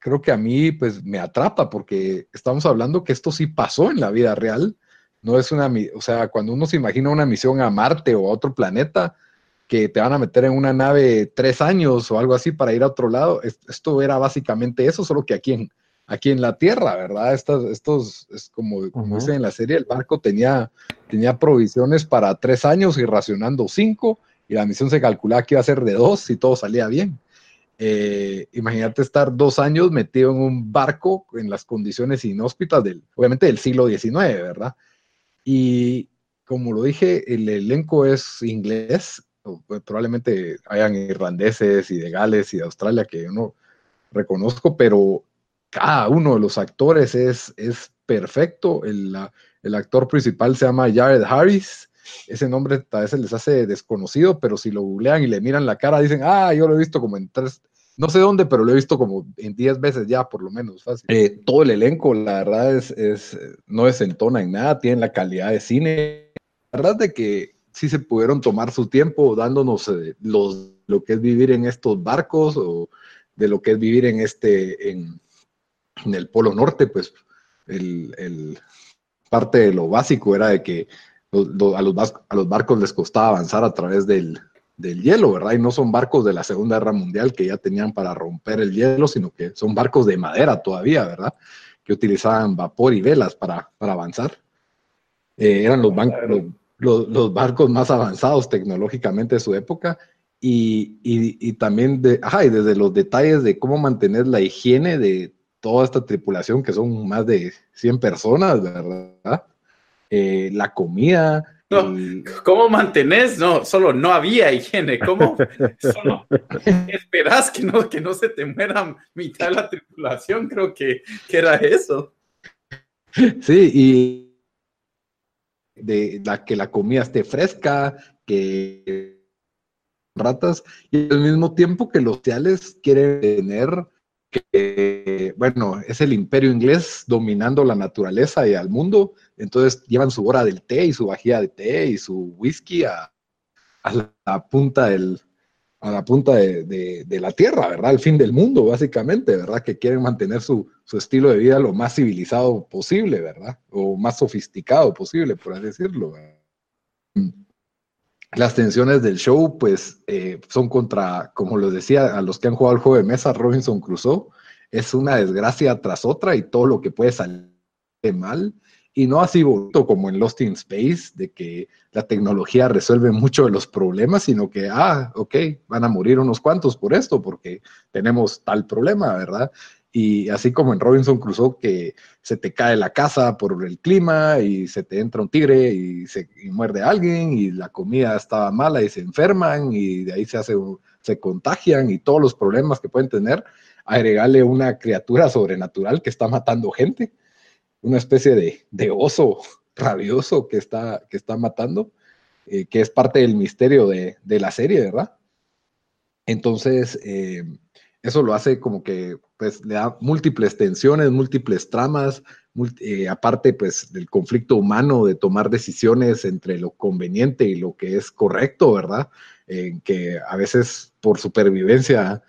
creo que a mí pues me atrapa porque estamos hablando que esto sí pasó en la vida real. No es una, o sea, cuando uno se imagina una misión a Marte o a otro planeta, que te van a meter en una nave tres años o algo así para ir a otro lado, esto era básicamente eso, solo que aquí en, aquí en la Tierra, ¿verdad? Estos, estos es como, como en la serie, el barco tenía, tenía provisiones para tres años y racionando cinco, y la misión se calculaba que iba a ser de dos si todo salía bien. Eh, imagínate estar dos años metido en un barco en las condiciones inhóspitas del, obviamente del siglo XIX, ¿verdad? Y como lo dije, el elenco es inglés, pues, probablemente hayan irlandeses y de Gales y de Australia que yo no reconozco, pero cada uno de los actores es, es perfecto. El, el actor principal se llama Jared Harris. Ese nombre a veces les hace desconocido, pero si lo googlean y le miran la cara, dicen, ah, yo lo he visto como en tres, no sé dónde, pero lo he visto como en 10 veces ya, por lo menos. Fácil. Eh, todo el elenco, la verdad, es, es, no desentona en nada, tienen la calidad de cine. La verdad de que sí se pudieron tomar su tiempo dándonos eh, los, lo que es vivir en estos barcos o de lo que es vivir en este, en, el Polo Norte, pues el, el, parte de lo básico era de que a, los, a los barcos les costaba avanzar a través del, del hielo, ¿verdad? Y no son barcos de la Segunda Guerra Mundial que ya tenían para romper el hielo, sino que son barcos de madera todavía, ¿verdad? Que utilizaban vapor y velas para, para avanzar. Eh, eran los, los, los, barcos más avanzados tecnológicamente de su época y, y, y también de, ajá, y desde los detalles de cómo mantener la higiene de toda esta tripulación, que son más de 100 personas, ¿verdad? Eh, la comida, no, ¿Cómo mantenés? No, solo no había higiene. ¿Cómo solo esperás que no, que no se te muera mitad de la tripulación? Creo que, que era eso. Sí, y de la que la comida esté fresca, que ratas, y al mismo tiempo que los sociales quieren tener que, bueno, es el imperio inglés dominando la naturaleza y al mundo, entonces llevan su hora del té y su vajilla de té y su whisky a, la, punta de, la tierra, ¿verdad? El fin del mundo, básicamente, ¿verdad? Que quieren mantener su, estilo de vida lo más civilizado posible, ¿verdad? O más sofisticado posible, por así decirlo. Las tensiones del show, pues, eh, son contra, como les decía, a los que han jugado al juego de mesa, Robinson Crusoe, es una desgracia tras otra y todo lo que puede salir mal. Y no así bonito como en Lost in Space, de que la tecnología resuelve mucho de los problemas, sino que, ah, ok, van a morir unos cuantos por esto, porque tenemos tal problema, ¿verdad? Y así como en Robinson Crusoe, que se te cae la casa por el clima y se te entra un tigre y se muerde a alguien y la comida estaba mala y se enferman y de ahí se, hace, se contagian y todos los problemas que pueden tener, agregarle una criatura sobrenatural que está matando gente, una especie de, de oso rabioso que está, que está matando, eh, que es parte del misterio de, de la serie, ¿verdad? Entonces, eh, eso lo hace como que pues le da múltiples tensiones, múltiples tramas, eh, aparte pues del conflicto humano de tomar decisiones entre lo conveniente y lo que es correcto, ¿verdad? Que a veces por supervivencia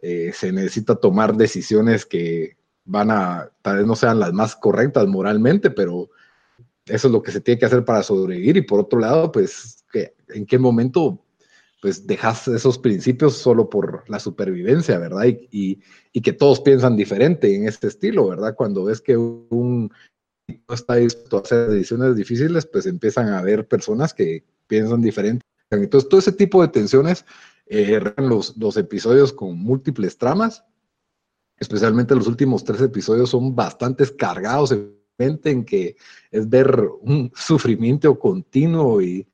se necesita tomar decisiones que van a, tal vez no sean las más correctas moralmente, pero eso es lo que se tiene que hacer para sobrevivir. Y por otro lado, pues, ¿en qué momento pues dejas esos principios solo por la supervivencia, ¿verdad? Y, que todos piensan diferente en este estilo, ¿verdad? Cuando ves que un no está dispuesto a hacer decisiones difíciles, pues empiezan a haber personas que piensan diferente. Entonces, todo ese tipo de tensiones, eh, los, los episodios con múltiples tramas, especialmente los últimos tres episodios son bastante cargados en que es ver un sufrimiento continuo y,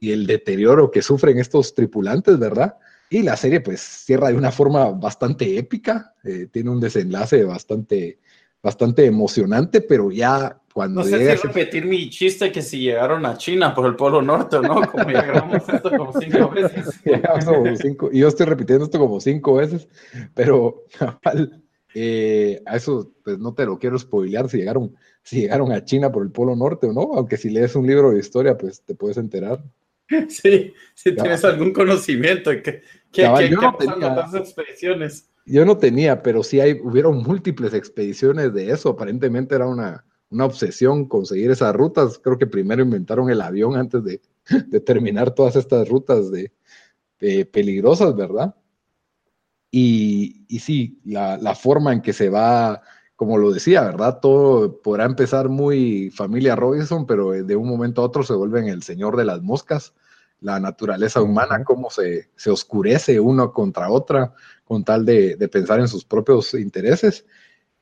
y el deterioro que sufren estos tripulantes, ¿verdad? Y la serie pues cierra de una forma bastante épica, eh, tiene un desenlace bastante, bastante emocionante, pero ya cuando... No sé si repetir mi chiste que si llegaron a China por el Polo Norte, ¿no? Como llegamos esto como cinco veces. y yo estoy repitiendo esto como cinco veces, pero eh, a eso pues no te lo quiero spoilear si llegaron si llegaron a China por el Polo Norte o no, aunque si lees un libro de historia, pues te puedes enterar. Sí, si tienes algún conocimiento que, que, yo no tenía, expediciones. Yo no tenía, pero sí hay, hubieron múltiples expediciones de eso. Aparentemente era una, una obsesión conseguir esas rutas. Creo que primero inventaron el avión antes de, de terminar todas estas rutas de, de peligrosas, ¿verdad? Y, y sí, la, la, forma en que se va como lo decía, ¿verdad? Todo podrá empezar muy familia Robinson, pero de un momento a otro se vuelven el señor de las moscas, la naturaleza humana, cómo se, se, oscurece uno contra otra con tal de, de pensar en sus propios intereses.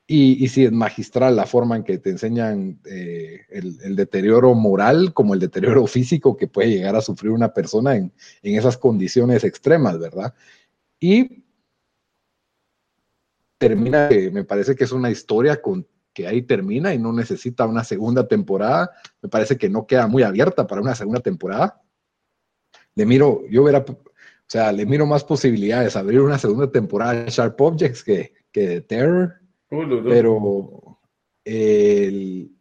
Y, y, sí, es magistral la forma en que te enseñan eh, el, el, deterioro moral como el deterioro físico que puede llegar a sufrir una persona en, en esas condiciones extremas, ¿verdad? Y termina, me parece que es una historia con, que ahí termina y no necesita una segunda temporada. Me parece que no queda muy abierta para una segunda temporada. Le miro, yo verá, o sea, le miro más posibilidades abrir una segunda temporada de Sharp Objects que, que de Terror. Pero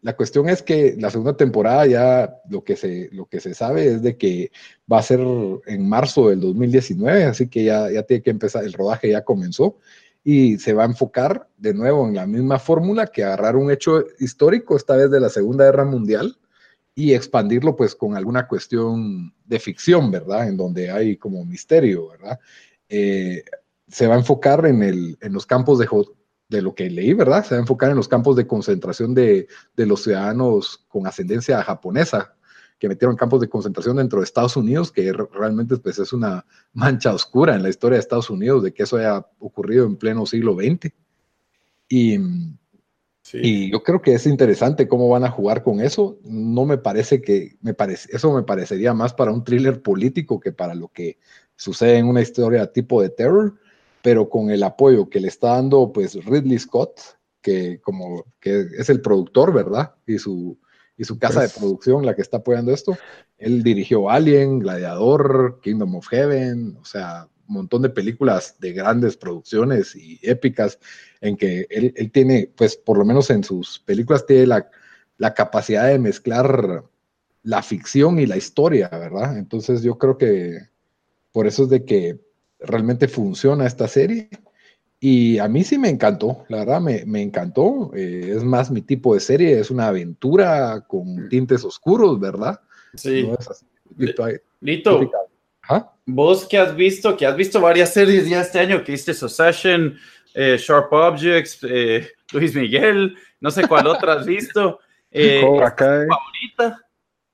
la cuestión es que la segunda temporada ya lo que, se, lo que se sabe es de que va a ser en marzo del 2019, así que ya, ya tiene que empezar, el rodaje ya comenzó y se va a enfocar de nuevo en la misma fórmula que agarrar un hecho histórico, esta vez de la Segunda Guerra Mundial, y expandirlo pues con alguna cuestión de ficción, ¿verdad? En donde hay como misterio, ¿verdad? Eh, se va a enfocar en, el, en los campos de, de lo que leí, ¿verdad? Se va a enfocar en los campos de concentración de, de los ciudadanos con ascendencia japonesa, que metieron campos de concentración dentro de Estados Unidos, que realmente pues, es una mancha oscura en la historia de Estados Unidos de que eso haya ocurrido en pleno siglo XX. Y, y yo creo que es interesante cómo van a jugar con eso. No me parece que, me parece, eso me parecería más para un thriller político que para lo que sucede en una historia tipo de terror, pero con el apoyo que le está dando pues Ridley Scott, que como que es el productor, ¿verdad? Y su, y su casa de producción la que está apoyando esto. Él dirigió Alien, Gladiador, Kingdom of Heaven, o sea, un montón de películas de grandes producciones y épicas en que él, él tiene, pues por lo menos en sus películas tiene la, la, capacidad de mezclar la ficción y la historia, ¿verdad? Entonces yo creo que por eso es de que realmente funciona esta serie y a mí sí me encantó, la verdad me, me encantó. Eh, es más mi tipo de serie, es una aventura con mm. tintes oscuros, ¿verdad? Sí. Lito, vos que has visto, que has visto varias series ya este año, que viste Succession, eh, Sharp Objects, eh, Luis Miguel, no sé cuál otra has visto. Cobra Kai. ¿Favorita?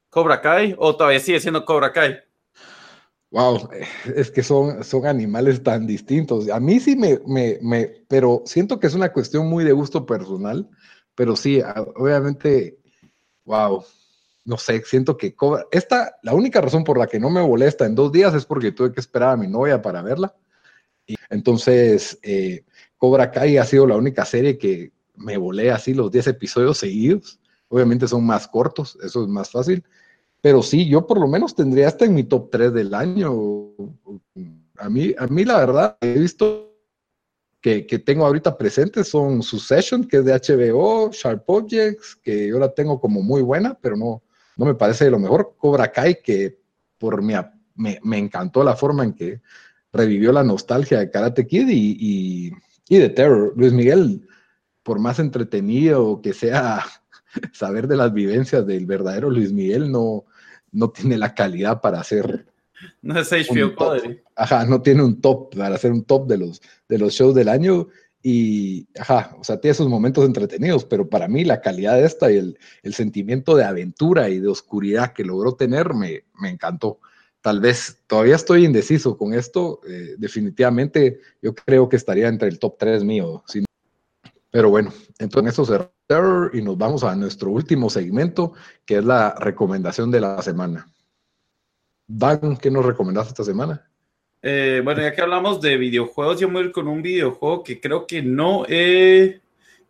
¿Cobra Kai? ¿O todavía sigue siendo Cobra Kai? Wow, es que son, son animales tan distintos. A mí sí me, me, me, pero siento que es una cuestión muy de gusto personal, pero sí, obviamente, wow, no sé, siento que cobra. Esta, la única razón por la que no me molesta en dos días es porque tuve que esperar a mi novia para verla. Y entonces, eh, Cobra Kai ha sido la única serie que me volé así los 10 episodios seguidos. Obviamente son más cortos, eso es más fácil pero sí, yo por lo menos tendría hasta en mi top 3 del año. A mí, a mí la verdad, he visto que, que tengo ahorita presentes son Succession, que es de HBO, Sharp Objects, que yo la tengo como muy buena, pero no, no me parece de lo mejor. Cobra Kai, que por mi, me, me encantó la forma en que revivió la nostalgia de Karate Kid y, y, y de Terror. Luis Miguel, por más entretenido que sea saber de las vivencias del verdadero Luis Miguel no, no tiene la calidad para hacer. No es HBO Padre. Ajá, no tiene un top para hacer un top de los, de los shows del año. Y, ajá, o sea, tiene sus momentos entretenidos, pero para mí la calidad de esta y el, el sentimiento de aventura y de oscuridad que logró tener me, me encantó. Tal vez todavía estoy indeciso con esto. Eh, definitivamente yo creo que estaría entre el top 3 mío. Pero bueno, entonces eso se y nos vamos a nuestro último segmento, que es la recomendación de la semana. Dan, ¿qué nos recomendaste esta semana? Eh, bueno, ya que hablamos de videojuegos, yo me voy con un videojuego que creo que no he,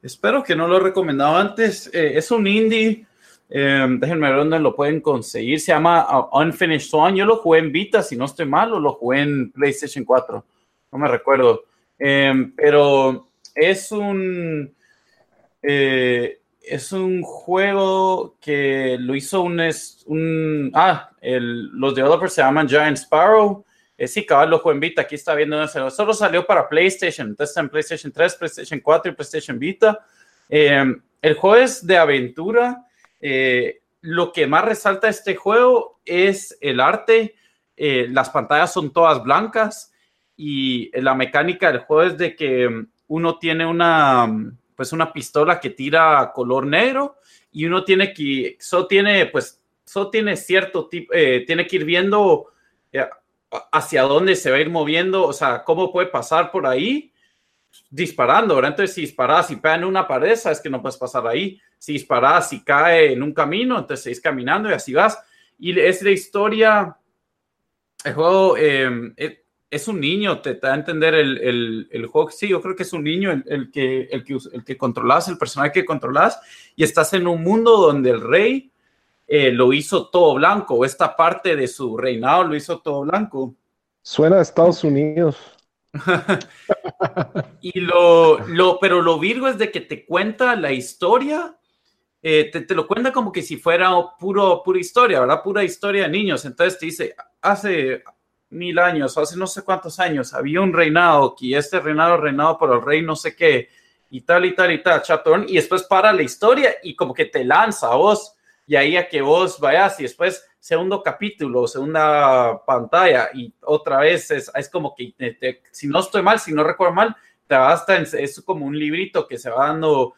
espero que no lo he recomendado antes. Eh, es un indie, eh, déjenme ver dónde lo pueden conseguir. Se llama uh, Unfinished Swan. Yo lo jugué en Vita, si no estoy mal, o lo jugué en PlayStation 4. No me recuerdo. pero es un eh, es un juego que lo hizo un, un ah, los developers se llaman Giant Sparrow. Es sí, cabal, lo en Vita. Aquí está viendo. Solo salió para PlayStation. Entonces está en PlayStation 3, PlayStation 4 y PlayStation Vita. Eh, el juego es de aventura. Eh, lo que más resalta este juego es el arte. las pantallas son todas blancas y la mecánica del juego es de que uno tiene una, pues una pistola que tira color negro y uno tiene que, eso tiene, pues, eso tiene cierto tipo, eh, tiene que ir viendo hacia dónde se va a ir moviendo, o sea, cómo puede pasar por ahí disparando, ¿verdad? Entonces, si disparas y pega en una pared, sabes que no puedes pasar ahí. Si disparas y cae en un camino, entonces seguís caminando y así vas. Y es la historia, el juego em, e, es un niño, te, da a entender el, el, juego. Sí, yo creo que es un niño el, que, el, que, el que controlas, el personaje que controlas, y estás en un mundo donde el rey eh, lo hizo todo blanco, o esta parte de su reinado lo hizo todo blanco. Suena a Estados Unidos. y lo, lo, pero lo virgo es de que te cuenta la historia, eh, te, te, lo cuenta como que si fuera puro, pura historia, ¿verdad? Pura historia de niños. Entonces te dice, hace mil años, hace no sé cuántos años, había un reinado, y este reinado reinado por el rey no sé qué, y tal y tal y tal, chatón, y después para la historia y como que te lanza a vos, y ahí a que vos vayas y después segundo capítulo, segunda pantalla y otra vez es, es como que, si no estoy mal, si no recuerdo mal, te basta, es como un librito que se va dando,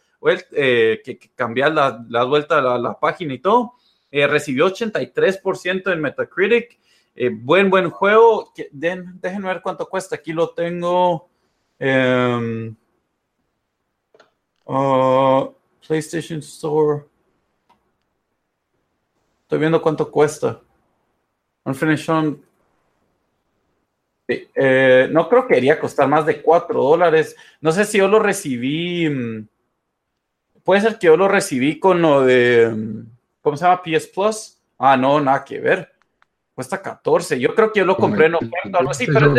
eh, que, que cambiar la, la vuelta a la, página y todo. Eh, recibió 83% en Metacritic. Eh, buen, buen juego. déjenme ver cuánto cuesta. Aquí lo tengo. Em, uh, PlayStation Store. Estoy viendo cuánto cuesta. Unfinished eh, no creo que iría a costar más de 4 dólares. No sé si yo lo recibí. Mm, puede ser que yo lo recibí con lo de. Mm, ¿Cómo se llama? PS Plus. Ah, no, nada que ver. Cuesta 14. Yo creo que yo lo compré en oferta algo así, pero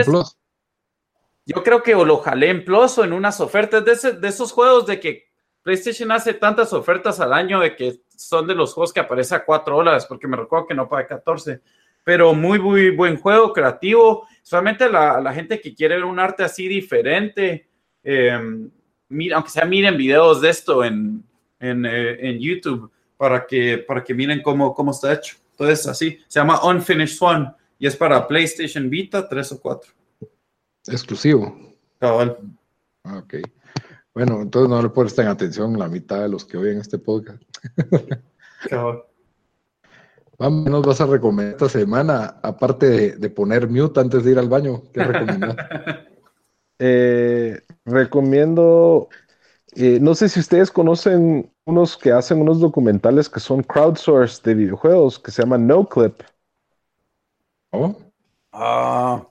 yo creo que o lo jalé en Plus o en unas ofertas de, de esos juegos de que PlayStation hace tantas ofertas al año de que son de los juegos que aparece a 4 dólares, porque me recuerdo que no paga 14. Pero muy, muy buen juego, creativo. Solamente la, la gente que quiere ver un arte así diferente, em, mira, aunque sea miren videos de esto en, en, eh, en, YouTube para que, para que miren cómo, cómo está hecho. Entonces, así, se llama Unfinished One y es para PlayStation Vita 3 o 4. Exclusivo. Cabal. Ah, ok. Bueno, entonces no le presten atención la mitad de los que oyen este podcast. Vamos, nos vas a recomendar esta semana, aparte de, poner mute antes de ir al baño? ¿Qué recomiendas? Eh, recomiendo, eh, no sé si ustedes conocen unos que hacen unos documentales que son crowdsourced de videojuegos, que se llaman NoClip. ¿Oh? Ah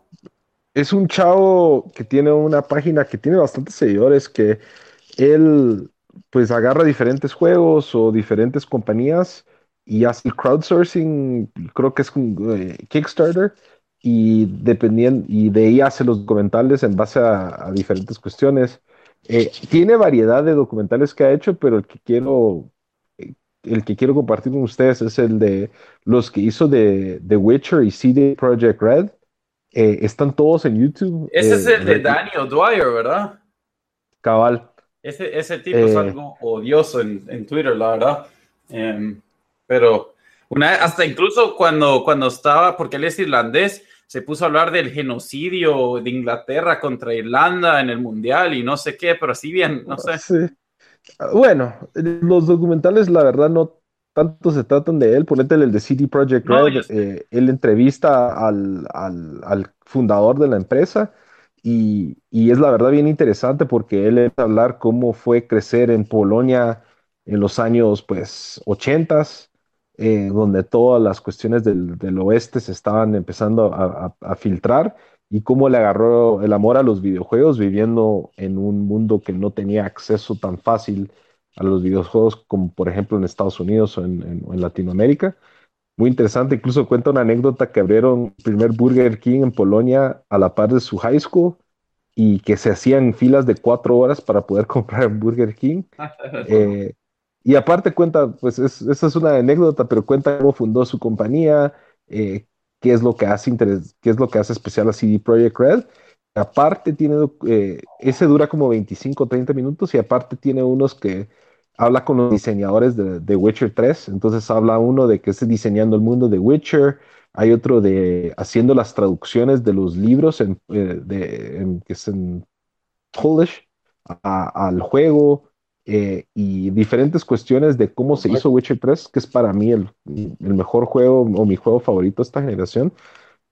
es un chavo que tiene una página que tiene bastantes seguidores, que él pues agarra diferentes juegos o diferentes compañías y hace el crowdsourcing, creo que es un eh, Kickstarter, y dependiendo, y de ahí hace los documentales en base a, diferentes cuestiones. Eh, tiene variedad de documentales que ha hecho, pero el que quiero, eh, el que quiero compartir con ustedes es el de los que hizo de The Witcher y CD Project Red eh, están todos en YouTube. Ese es el de Daniel Dwyer, ¿verdad? Cabal. Ese, ese tipo es algo odioso en, en Twitter, la verdad. Em, pero una, hasta incluso cuando, cuando estaba, porque él es irlandés, se puso a hablar del genocidio de Inglaterra contra Irlanda en el Mundial y no sé qué, pero así bien, no sé. Sí. Bueno, los documentales, la verdad, no tanto se tratan de él, ponete el de City Project Red, eh, él entrevista al, fundador de la empresa y, es la verdad bien interesante porque él a hablar cómo fue crecer en Polonia en los años pues 80, eh, donde todas las cuestiones del, oeste se estaban empezando a, filtrar y cómo le agarró el amor a los videojuegos viviendo en un mundo que no tenía acceso tan fácil a los videojuegos, como por ejemplo en Estados Unidos o en, Latinoamérica. Muy interesante, incluso cuenta una anécdota que abrieron el primer Burger King en Polonia a la par de su high school y que se hacían filas de cuatro horas para poder comprar Burger King. Eh, y aparte cuenta, pues esa es una anécdota, pero cuenta cómo fundó su compañía, eh, qué es lo que hace qué es lo que hace especial a CD Projekt Red Aparte tiene, eh, ese dura como 25 o 30 minutos y aparte tiene unos que habla con los diseñadores de, Witcher 3. Entonces habla uno de que esté diseñando el mundo de Witcher, hay otro de haciendo las traducciones de los libros en, eh, de, que es en Polish al juego eh, y diferentes cuestiones de cómo se hizo Witcher 3, que es para mí el, el mejor juego o mi juego favorito de esta generación.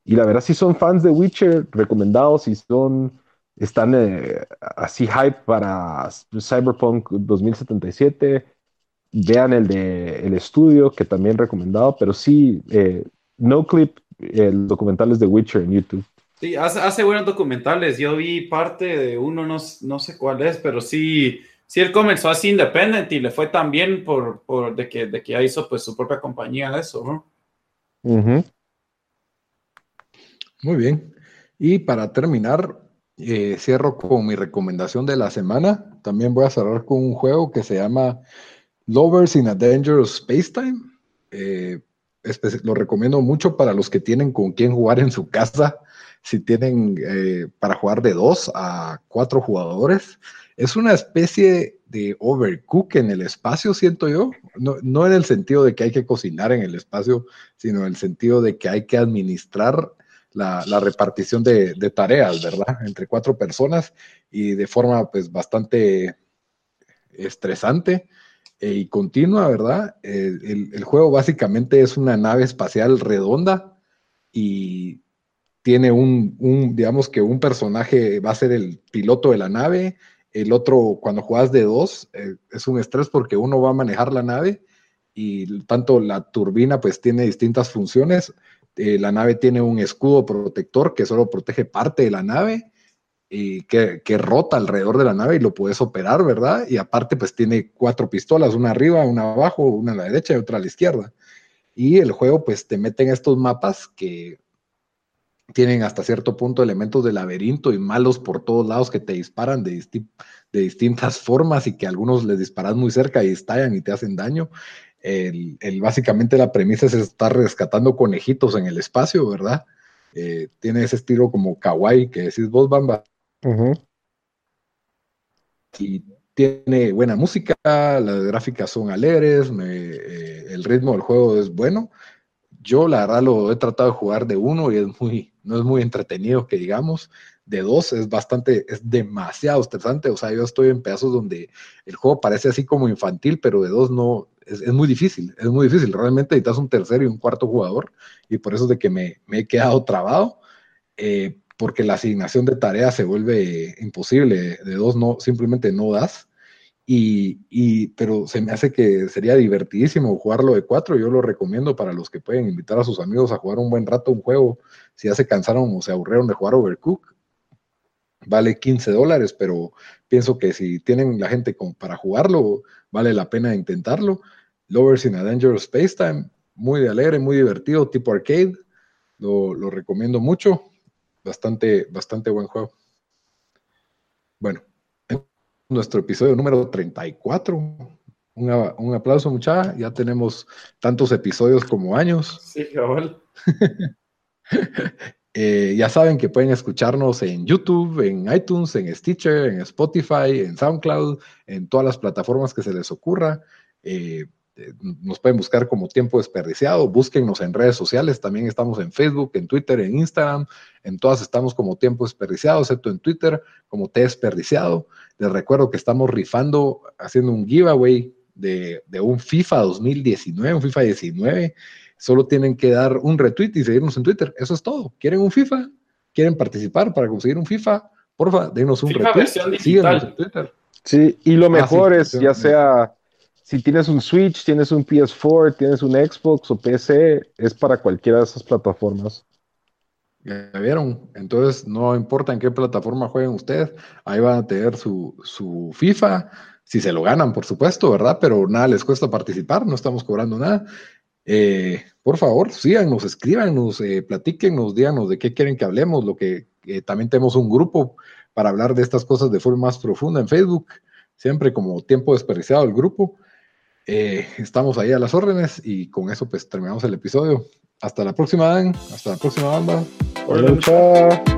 y la verdad, si son fans de Witcher, recomendados, si son, están eh, así hype para Cyberpunk 2077, vean el de El Estudio, que también recomendado, pero sí, eh, No Clip, el documental es de Witcher en YouTube. Sí, hace, buenos documentales. Yo vi parte de uno, no, no sé cuál es, pero sí, sí él comenzó así independiente y le fue tan bien por, por de, que, de que ya hizo pues su propia compañía de eso, ¿no? Muy bien. Y para terminar, eh, cierro con mi recomendación de la semana. También voy a cerrar con un juego que se llama Lovers in a Dangerous Spacetime. Eh, lo recomiendo mucho para los que tienen con quién jugar en su casa. Si tienen eh, para jugar de dos a cuatro jugadores, es una especie de overcook en el espacio, siento yo. No, no, en el sentido de que hay que cocinar en el espacio, sino en el sentido de que hay que administrar la, repartición de, tareas, ¿verdad? Entre cuatro personas y de forma pues bastante estresante eh, y continua, ¿verdad? el, juego básicamente es una nave espacial redonda y tiene un, digamos que un personaje va a ser el piloto de la nave, el otro cuando juegas de dos eh, es un estrés porque uno va a manejar la nave y tanto la turbina pues tiene distintas funciones eh, la nave tiene un escudo protector que solo protege parte de la nave y que, rota alrededor de la nave y lo puedes operar, ¿verdad? Y aparte, pues tiene cuatro pistolas, una arriba, una abajo, una a la derecha y otra a la izquierda. Y el juego, pues te mete en estos mapas que tienen hasta cierto punto elementos de laberinto y malos por todos lados que te disparan de, de distintas formas y que algunos les disparas muy cerca y estallan y te hacen daño. El, básicamente la premisa es estar rescatando conejitos en el espacio, ¿verdad? Eh, tiene ese estilo como kawaii que decís vos, Bamba. Y tiene buena música, las gráficas son alegres, eh, el ritmo del juego es bueno. Yo la verdad lo he tratado de jugar de uno y es muy, no es muy entretenido que digamos. De dos es bastante, es demasiado estresante. O sea, yo estoy en pedazos donde el juego parece así como infantil, pero de dos no, es, muy difícil, es muy difícil. Realmente necesitas un tercero y un cuarto jugador y por eso es de que me, he quedado trabado, eh, porque la asignación de tareas se vuelve imposible. De dos no, simplemente no das. Y, pero se me hace que sería divertidísimo jugarlo de cuatro. Yo lo recomiendo para los que pueden invitar a sus amigos a jugar un buen rato un juego. Si ya se cansaron o se aburrieron de jugar Overcook, vale 15 dólares, pero pienso que si tienen la gente para jugarlo, vale la pena intentarlo. Lovers in a Dangerous Space Time, muy alegre, muy divertido, tipo arcade. Lo, recomiendo mucho. Bastante, bastante buen juego. Bueno, nuestro episodio número 34. Un, un aplauso, muchacha. Ya tenemos tantos episodios como años. Sí, cabal. Eh, ya saben que pueden escucharnos en YouTube, en iTunes, en Stitcher, en Spotify, en SoundCloud, en todas las plataformas que se les ocurra. Eh, eh, nos pueden buscar como tiempo desperdiciado, búsquennos en redes sociales, también estamos en Facebook, en Twitter, en Instagram, en todas estamos como tiempo desperdiciado, excepto en Twitter como T desperdiciado. Les recuerdo que estamos rifando, haciendo un giveaway de, de un FIFA 2019, un FIFA 19. Solo tienen que dar un retweet y seguirnos en Twitter. Eso es todo. ¿Quieren un FIFA? ¿Quieren participar para conseguir un FIFA? Porfa, denos un retweet. Síguenos en Twitter. Sí, y lo ah, mejor es, ya sea si tienes un Switch, tienes un PS4, tienes un Xbox o PC, es para cualquiera de esas plataformas. Ya vieron, entonces no importa en qué plataforma jueguen ustedes, ahí van a tener su, su FIFA, si se lo ganan, por supuesto, ¿verdad? Pero nada les cuesta participar, no estamos cobrando nada. Eh, por favor, síganos, escríbanos, eh, platíquenos, díganos de qué quieren que hablemos, lo que también tenemos un grupo para hablar de estas cosas de forma más profunda en Facebook, siempre como tiempo desperdiciado el grupo. Eh, estamos ahí a las órdenes y con eso pues terminamos el episodio. Hasta la próxima, Dan. Hasta la próxima, banda. Hola, chao.